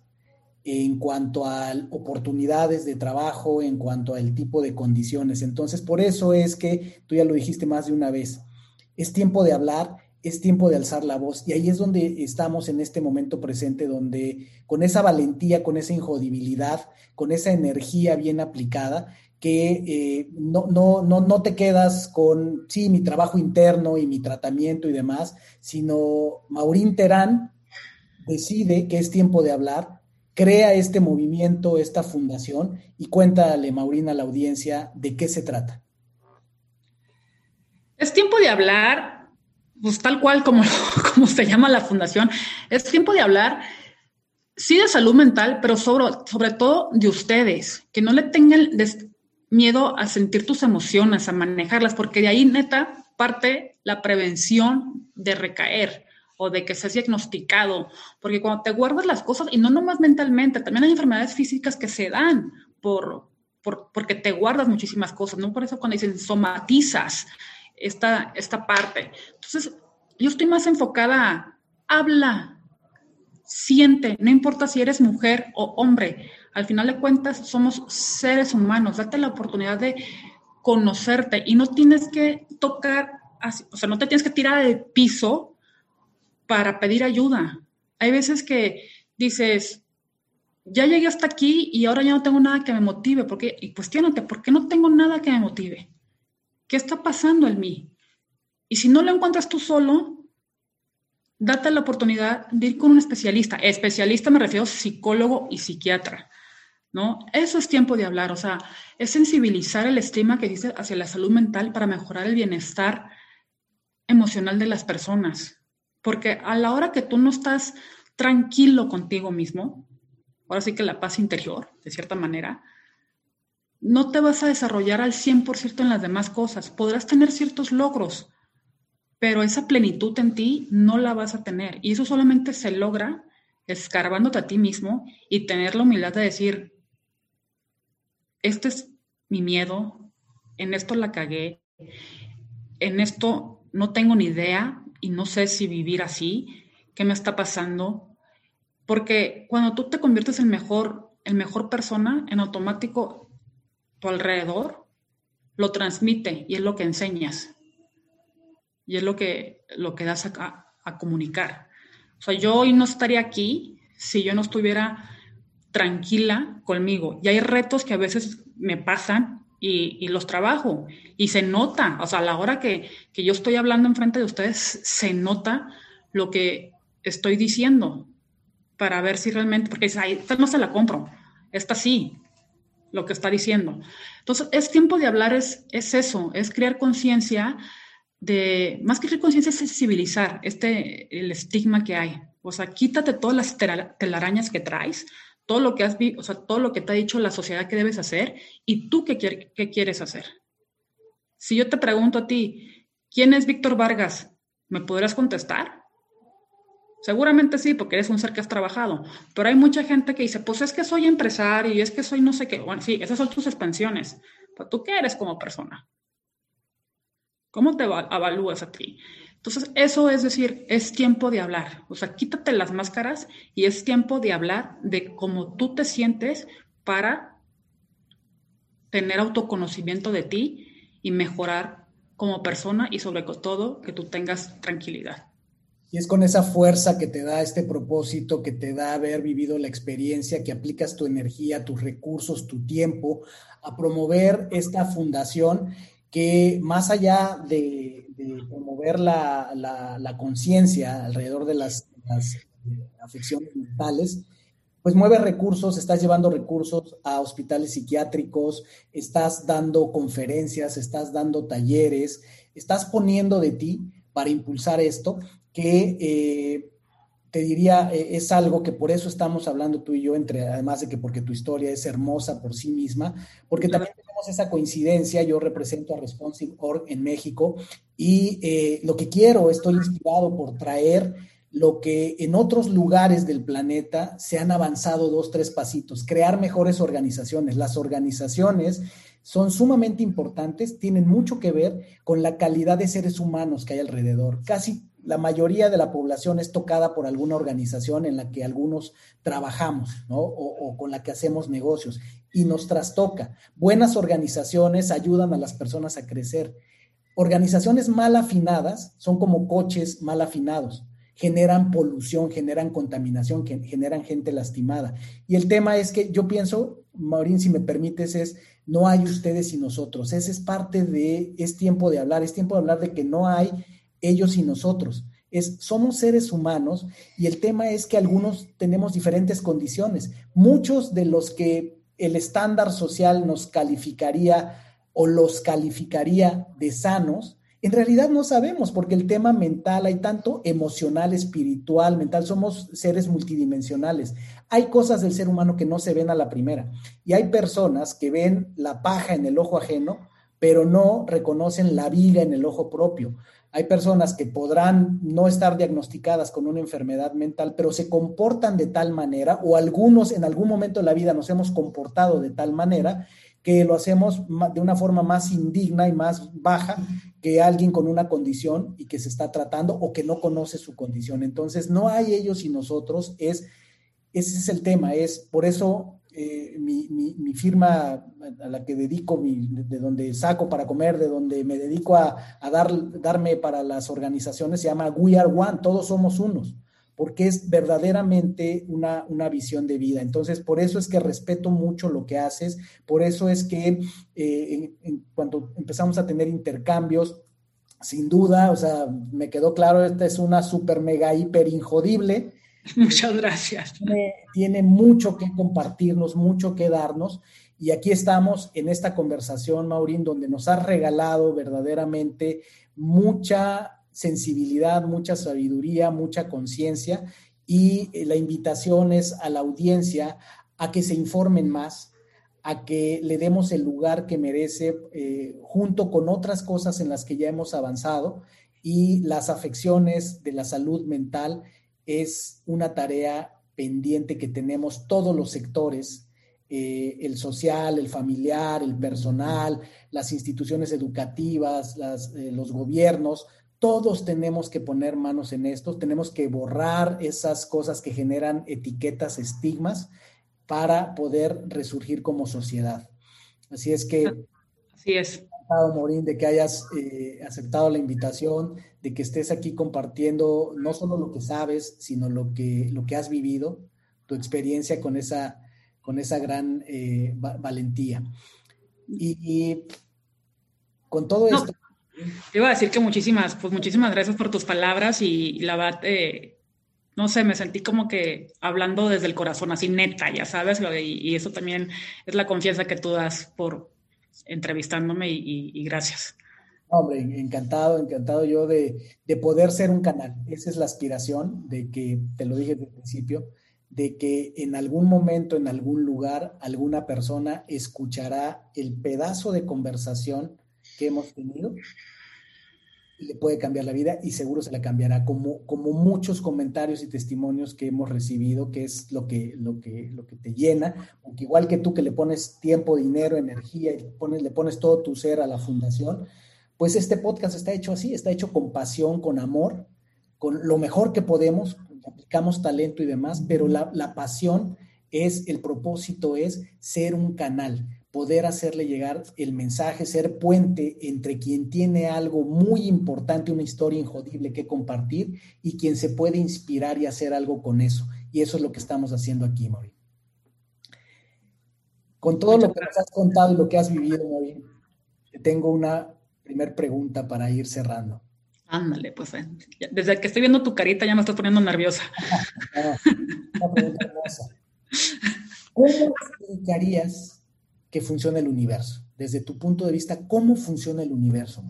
en cuanto a oportunidades de trabajo, en cuanto al tipo de condiciones. Entonces, por eso es que tú ya lo dijiste más de una vez, es tiempo de hablar, es tiempo de alzar la voz. Y ahí es donde estamos en este momento presente, donde con esa valentía, con esa injodibilidad, con esa energía bien aplicada, que eh, no, no, no, no te quedas con, sí, mi trabajo interno y mi tratamiento y demás, sino Maurín Terán decide que es tiempo de hablar, crea este movimiento, esta fundación y cuéntale, Maurín, a la audiencia de qué se trata. Es tiempo de hablar, pues tal cual como, *laughs* como se llama la fundación, es tiempo de hablar, sí de salud mental, pero sobre, sobre todo de ustedes, que no le tengan miedo a sentir tus emociones, a manejarlas, porque de ahí neta parte la prevención de recaer o de que seas diagnosticado, porque cuando te guardas las cosas, y no nomás mentalmente, también hay enfermedades físicas que se dan por, por, porque te guardas muchísimas cosas, ¿no? Por eso cuando dicen somatizas, esta, esta parte. Entonces, yo estoy más enfocada a habla, siente, no importa si eres mujer o hombre, al final de cuentas somos seres humanos, date la oportunidad de conocerte y no tienes que tocar, o sea, no te tienes que tirar del piso para pedir ayuda. Hay veces que dices, ya llegué hasta aquí y ahora ya no tengo nada que me motive, porque, y cuestionate, ¿por qué no tengo nada que me motive? ¿Qué está pasando en mí? Y si no lo encuentras tú solo, date la oportunidad de ir con un especialista. Especialista me refiero a psicólogo y psiquiatra, ¿no? Eso es tiempo de hablar, o sea, es sensibilizar el estima que dice hacia la salud mental para mejorar el bienestar emocional de las personas. Porque a la hora que tú no estás tranquilo contigo mismo, ahora sí que la paz interior, de cierta manera, no te vas a desarrollar al 100% en las demás cosas. Podrás tener ciertos logros, pero esa plenitud en ti no la vas a tener. Y eso solamente se logra escarbándote a ti mismo y tener la humildad de decir, este es mi miedo, en esto la cagué, en esto no tengo ni idea y no sé si vivir así, qué me está pasando. Porque cuando tú te conviertes en mejor, en mejor persona, en automático tu alrededor lo transmite y es lo que enseñas. Y es lo que, lo que das a, a comunicar. O sea, yo hoy no estaría aquí si yo no estuviera tranquila conmigo. Y hay retos que a veces me pasan y, los trabajo y se nota, o sea, a la hora que, que yo estoy hablando enfrente de ustedes, se nota lo que estoy diciendo para ver si realmente, porque esta no se la compro, esta sí, lo que está diciendo. Entonces, es tiempo de hablar, es, es eso, es crear conciencia de, más que crear conciencia, es sensibilizar este, el estigma que hay. O sea, quítate todas las telarañas que traes, todo lo que has o sea, todo lo que te ha dicho la sociedad que debes hacer y tú qué, qué quieres hacer. Si yo te pregunto a ti, ¿quién es Víctor Vargas? ¿Me podrás contestar? Seguramente sí, porque eres un ser que has trabajado, pero hay mucha gente que dice, pues es que soy empresario y es que soy no sé qué. Bueno, sí, esas son tus expansiones, pero tú qué eres como persona. ¿Cómo te evalúas a ti? Entonces, eso es decir, es tiempo de hablar. O sea, quítate las máscaras y es tiempo de hablar de cómo tú te sientes para tener autoconocimiento de ti y mejorar como persona y sobre todo que tú tengas tranquilidad. Y es con esa fuerza que te da este propósito, que te da haber vivido la experiencia, que aplicas tu energía, tus recursos, tu tiempo a promover esta fundación que más allá de, promover la, conciencia alrededor de las, eh, afecciones mentales, pues mueve recursos, estás llevando recursos a hospitales psiquiátricos, estás dando conferencias, estás dando talleres, estás poniendo de ti para impulsar esto, que eh, te diría, eh, es algo que por eso estamos hablando tú y yo, entre, además de que porque tu historia es hermosa por sí misma, porque también tenemos esa coincidencia, yo represento a Responsive Org en México y eh, lo que quiero, estoy inspirado por traer lo que en otros lugares del planeta se han avanzado dos, tres pasitos, crear mejores organizaciones. Las organizaciones son sumamente importantes, tienen mucho que ver con la calidad de seres humanos que hay alrededor. Casi la mayoría de la población es tocada por alguna organización en la que algunos trabajamos, ¿no? O, con la que hacemos negocios y nos trastoca. Buenas organizaciones ayudan a las personas a crecer. Organizaciones mal afinadas son como coches mal afinados. Generan polución, generan contaminación, generan gente lastimada. Y el tema es que yo pienso, Maurín, si me permites, es no hay ustedes y nosotros. Ese es parte de, es tiempo de hablar, es tiempo de hablar de que no hay ellos y nosotros. Es, somos seres humanos y el tema es que algunos tenemos diferentes condiciones. Muchos de los que el estándar social nos calificaría o los calificaría de sanos, en realidad no sabemos porque el tema mental hay tanto emocional, espiritual, mental, somos seres multidimensionales. Hay cosas del ser humano que no se ven a la primera y hay personas que ven la paja en el ojo ajeno, pero no reconocen la viga en el ojo propio. Hay personas que podrán no estar diagnosticadas con una enfermedad mental, pero se comportan de tal manera, o algunos en algún momento de la vida nos hemos comportado de tal manera que lo hacemos de una forma más indigna y más baja que alguien con una condición y que se está tratando o que no conoce su condición. Entonces, no hay ellos y nosotros, es, ese es el tema, es por eso eh, mi, firma a la que dedico, de donde saco para comer, de donde me dedico a, dar, darme para las organizaciones, se llama We Are One, todos somos unos, porque es verdaderamente una, una visión de vida. Entonces, por eso es que respeto mucho lo que haces, por eso es que eh, cuando empezamos a tener intercambios, sin duda, o sea, me quedó claro, esta es una super mega hiper injodible *laughs* Muchas gracias. Tiene, mucho que compartirnos, mucho que darnos. Y aquí estamos en esta conversación, Maurín, donde nos has regalado verdaderamente mucha sensibilidad, mucha sabiduría, mucha conciencia. Y eh, la invitación es a la audiencia a que se informen más, a que le demos el lugar que merece eh, junto con otras cosas en las que ya hemos avanzado y las afecciones de la salud mental es una tarea pendiente que tenemos todos los sectores, eh, el social, el familiar, el personal, las instituciones educativas, eh, los gobiernos, todos tenemos que poner manos en esto, tenemos que borrar esas cosas que generan etiquetas, estigmas, para poder resurgir como sociedad. Así es que... Así es. Morín, de que hayas eh, aceptado la invitación, de que estés aquí compartiendo no solo lo que sabes, sino lo que, lo que has vivido, tu experiencia con esa, con esa gran eh, valentía. Y, con todo esto... Te iba a decir que muchísimas, pues muchísimas gracias por tus palabras y, la verdad, eh, no sé, me sentí como que hablando desde el corazón, así neta, ya sabes, y, y eso también es la confianza que tú das por entrevistándome y, gracias. Hombre, encantado, encantado yo de, de, poder ser un canal. Esa es la aspiración de que, te lo dije desde el principio, de que en algún momento, en algún lugar, alguna persona escuchará el pedazo de conversación que hemos tenido le puede cambiar la vida y seguro se la cambiará, como, como muchos comentarios y testimonios que hemos recibido, que es lo que, lo que, lo que te llena, porque igual que tú que le pones tiempo, dinero, energía y pones, le pones todo tu ser a la fundación, pues este podcast está hecho así, está hecho con pasión, con amor, con lo mejor que podemos, aplicamos talento y demás, pero la, la pasión es, el propósito es ser un canal poder hacerle llegar el mensaje, ser puente entre quien tiene algo muy importante, una historia injodible que compartir y quien se puede inspirar y hacer algo con eso. Y eso es lo que estamos haciendo aquí, Maureen. Con todo lo que nos has contado y lo que has vivido, Maureen, te tengo una primer pregunta para ir cerrando. Ándale, pues eh, desde que estoy viendo tu carita ya me estás poniendo nerviosa. *laughs* una pregunta hermosa. ¿Cómo *laughs* explicarías que funciona el universo? Desde tu punto de vista, ¿cómo funciona el universo?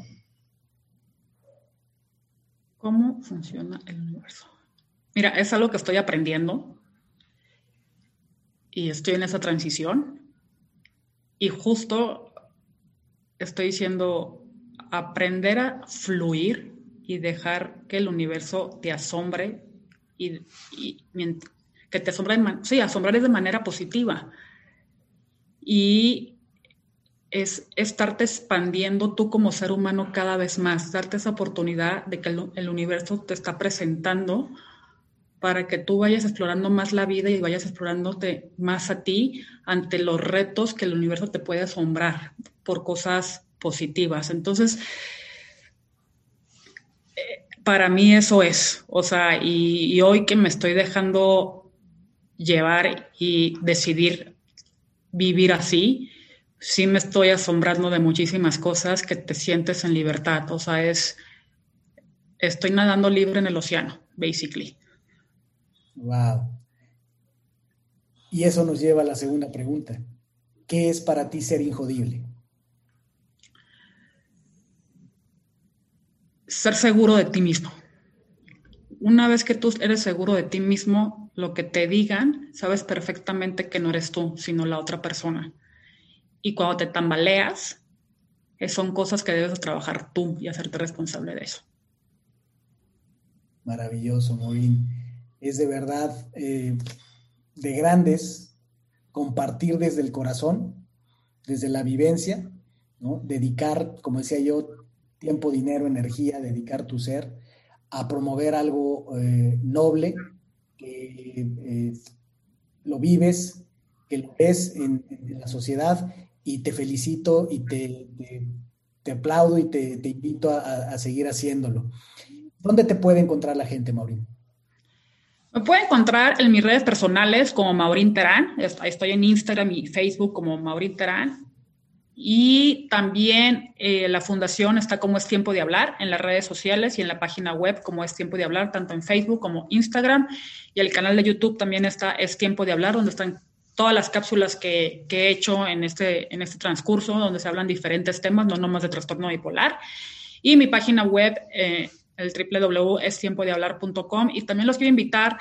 ¿Cómo funciona el universo? Mira, es algo que estoy aprendiendo y estoy en esa transición y justo estoy diciendo aprender a fluir y dejar que el universo te asombre y, que te asombre, sí, asombrar de manera positiva y es estarte expandiendo tú como ser humano cada vez más, darte esa oportunidad de que el, universo te está presentando para que tú vayas explorando más la vida y vayas explorándote más a ti ante los retos que el universo te puede asombrar por cosas positivas. Entonces, eh, para mí eso es, o sea, y hoy que me estoy dejando llevar y decidir vivir así, sí me estoy asombrando de muchísimas cosas que te sientes en libertad. O sea, es, estoy nadando libre en el océano, basically. Wow. Y eso nos lleva a la segunda pregunta. ¿Qué es para ti ser injodible? Ser seguro de ti mismo. Una vez que tú eres seguro de ti mismo, lo que te digan, sabes perfectamente que no eres tú, sino la otra persona. Y cuando te tambaleas, eh, son cosas que debes trabajar tú y hacerte responsable de eso. Maravilloso, Morín. Es de verdad eh, de grandes compartir desde el corazón, desde la vivencia, ¿no? dedicar, como decía yo, tiempo, dinero, energía, dedicar tu ser a promover algo eh, noble, que eh, lo vives, que lo ves en, la sociedad y te felicito y te, te, aplaudo y te, invito a, seguir haciéndolo. ¿Dónde te puede encontrar la gente, Maurín? Me puede encontrar en mis redes personales como Maurín Terán. Estoy en Instagram y Facebook como Maurín Terán. Y también eh, la fundación está como es tiempo de hablar en las redes sociales y en la página web como es tiempo de hablar, tanto en Facebook como Instagram. Y el canal de YouTube también está es tiempo de hablar, donde están todas las cápsulas que, he hecho en este, en este transcurso, donde se hablan diferentes temas, no nomás de trastorno bipolar. Y mi página web, eh, el de y también los quiero invitar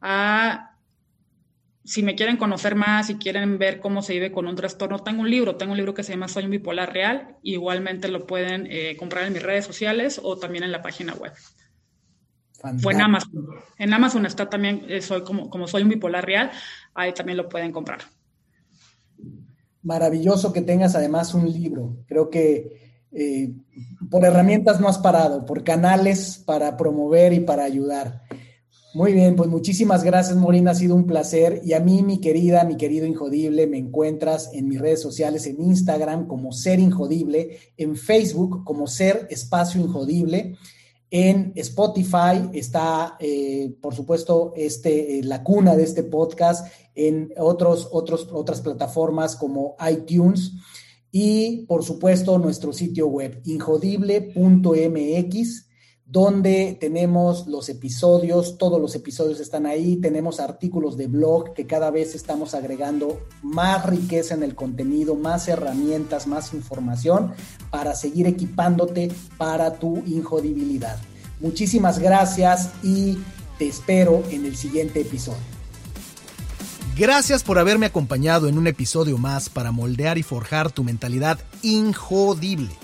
a, si me quieren conocer más, si quieren ver cómo se vive con un trastorno, tengo un libro, tengo un libro que se llama Soy un bipolar real, igualmente lo pueden eh, comprar en mis redes sociales o también en la página web. Fue en Amazon. En Amazon está también, eh, soy como, como soy un bipolar real, ahí también lo pueden comprar. Maravilloso que tengas además un libro. Creo que eh, por herramientas no has parado, por canales para promover y para ayudar. Muy bien, pues muchísimas gracias, Morina. Ha sido un placer. Y a mí, mi querida, mi querido Injodible, me encuentras en mis redes sociales, en Instagram como Ser Injodible, en Facebook como Ser Espacio Injodible. En Spotify está, eh, por supuesto, este, eh, la cuna de este podcast, en otros, otros, otras plataformas como iTunes y, por supuesto, nuestro sitio web, injodible.mx donde tenemos los episodios, todos los episodios están ahí, tenemos artículos de blog que cada vez estamos agregando más riqueza en el contenido, más herramientas, más información para seguir equipándote para tu injodibilidad. Muchísimas gracias y te espero en el siguiente episodio. Gracias por haberme acompañado en un episodio más para moldear y forjar tu mentalidad injodible.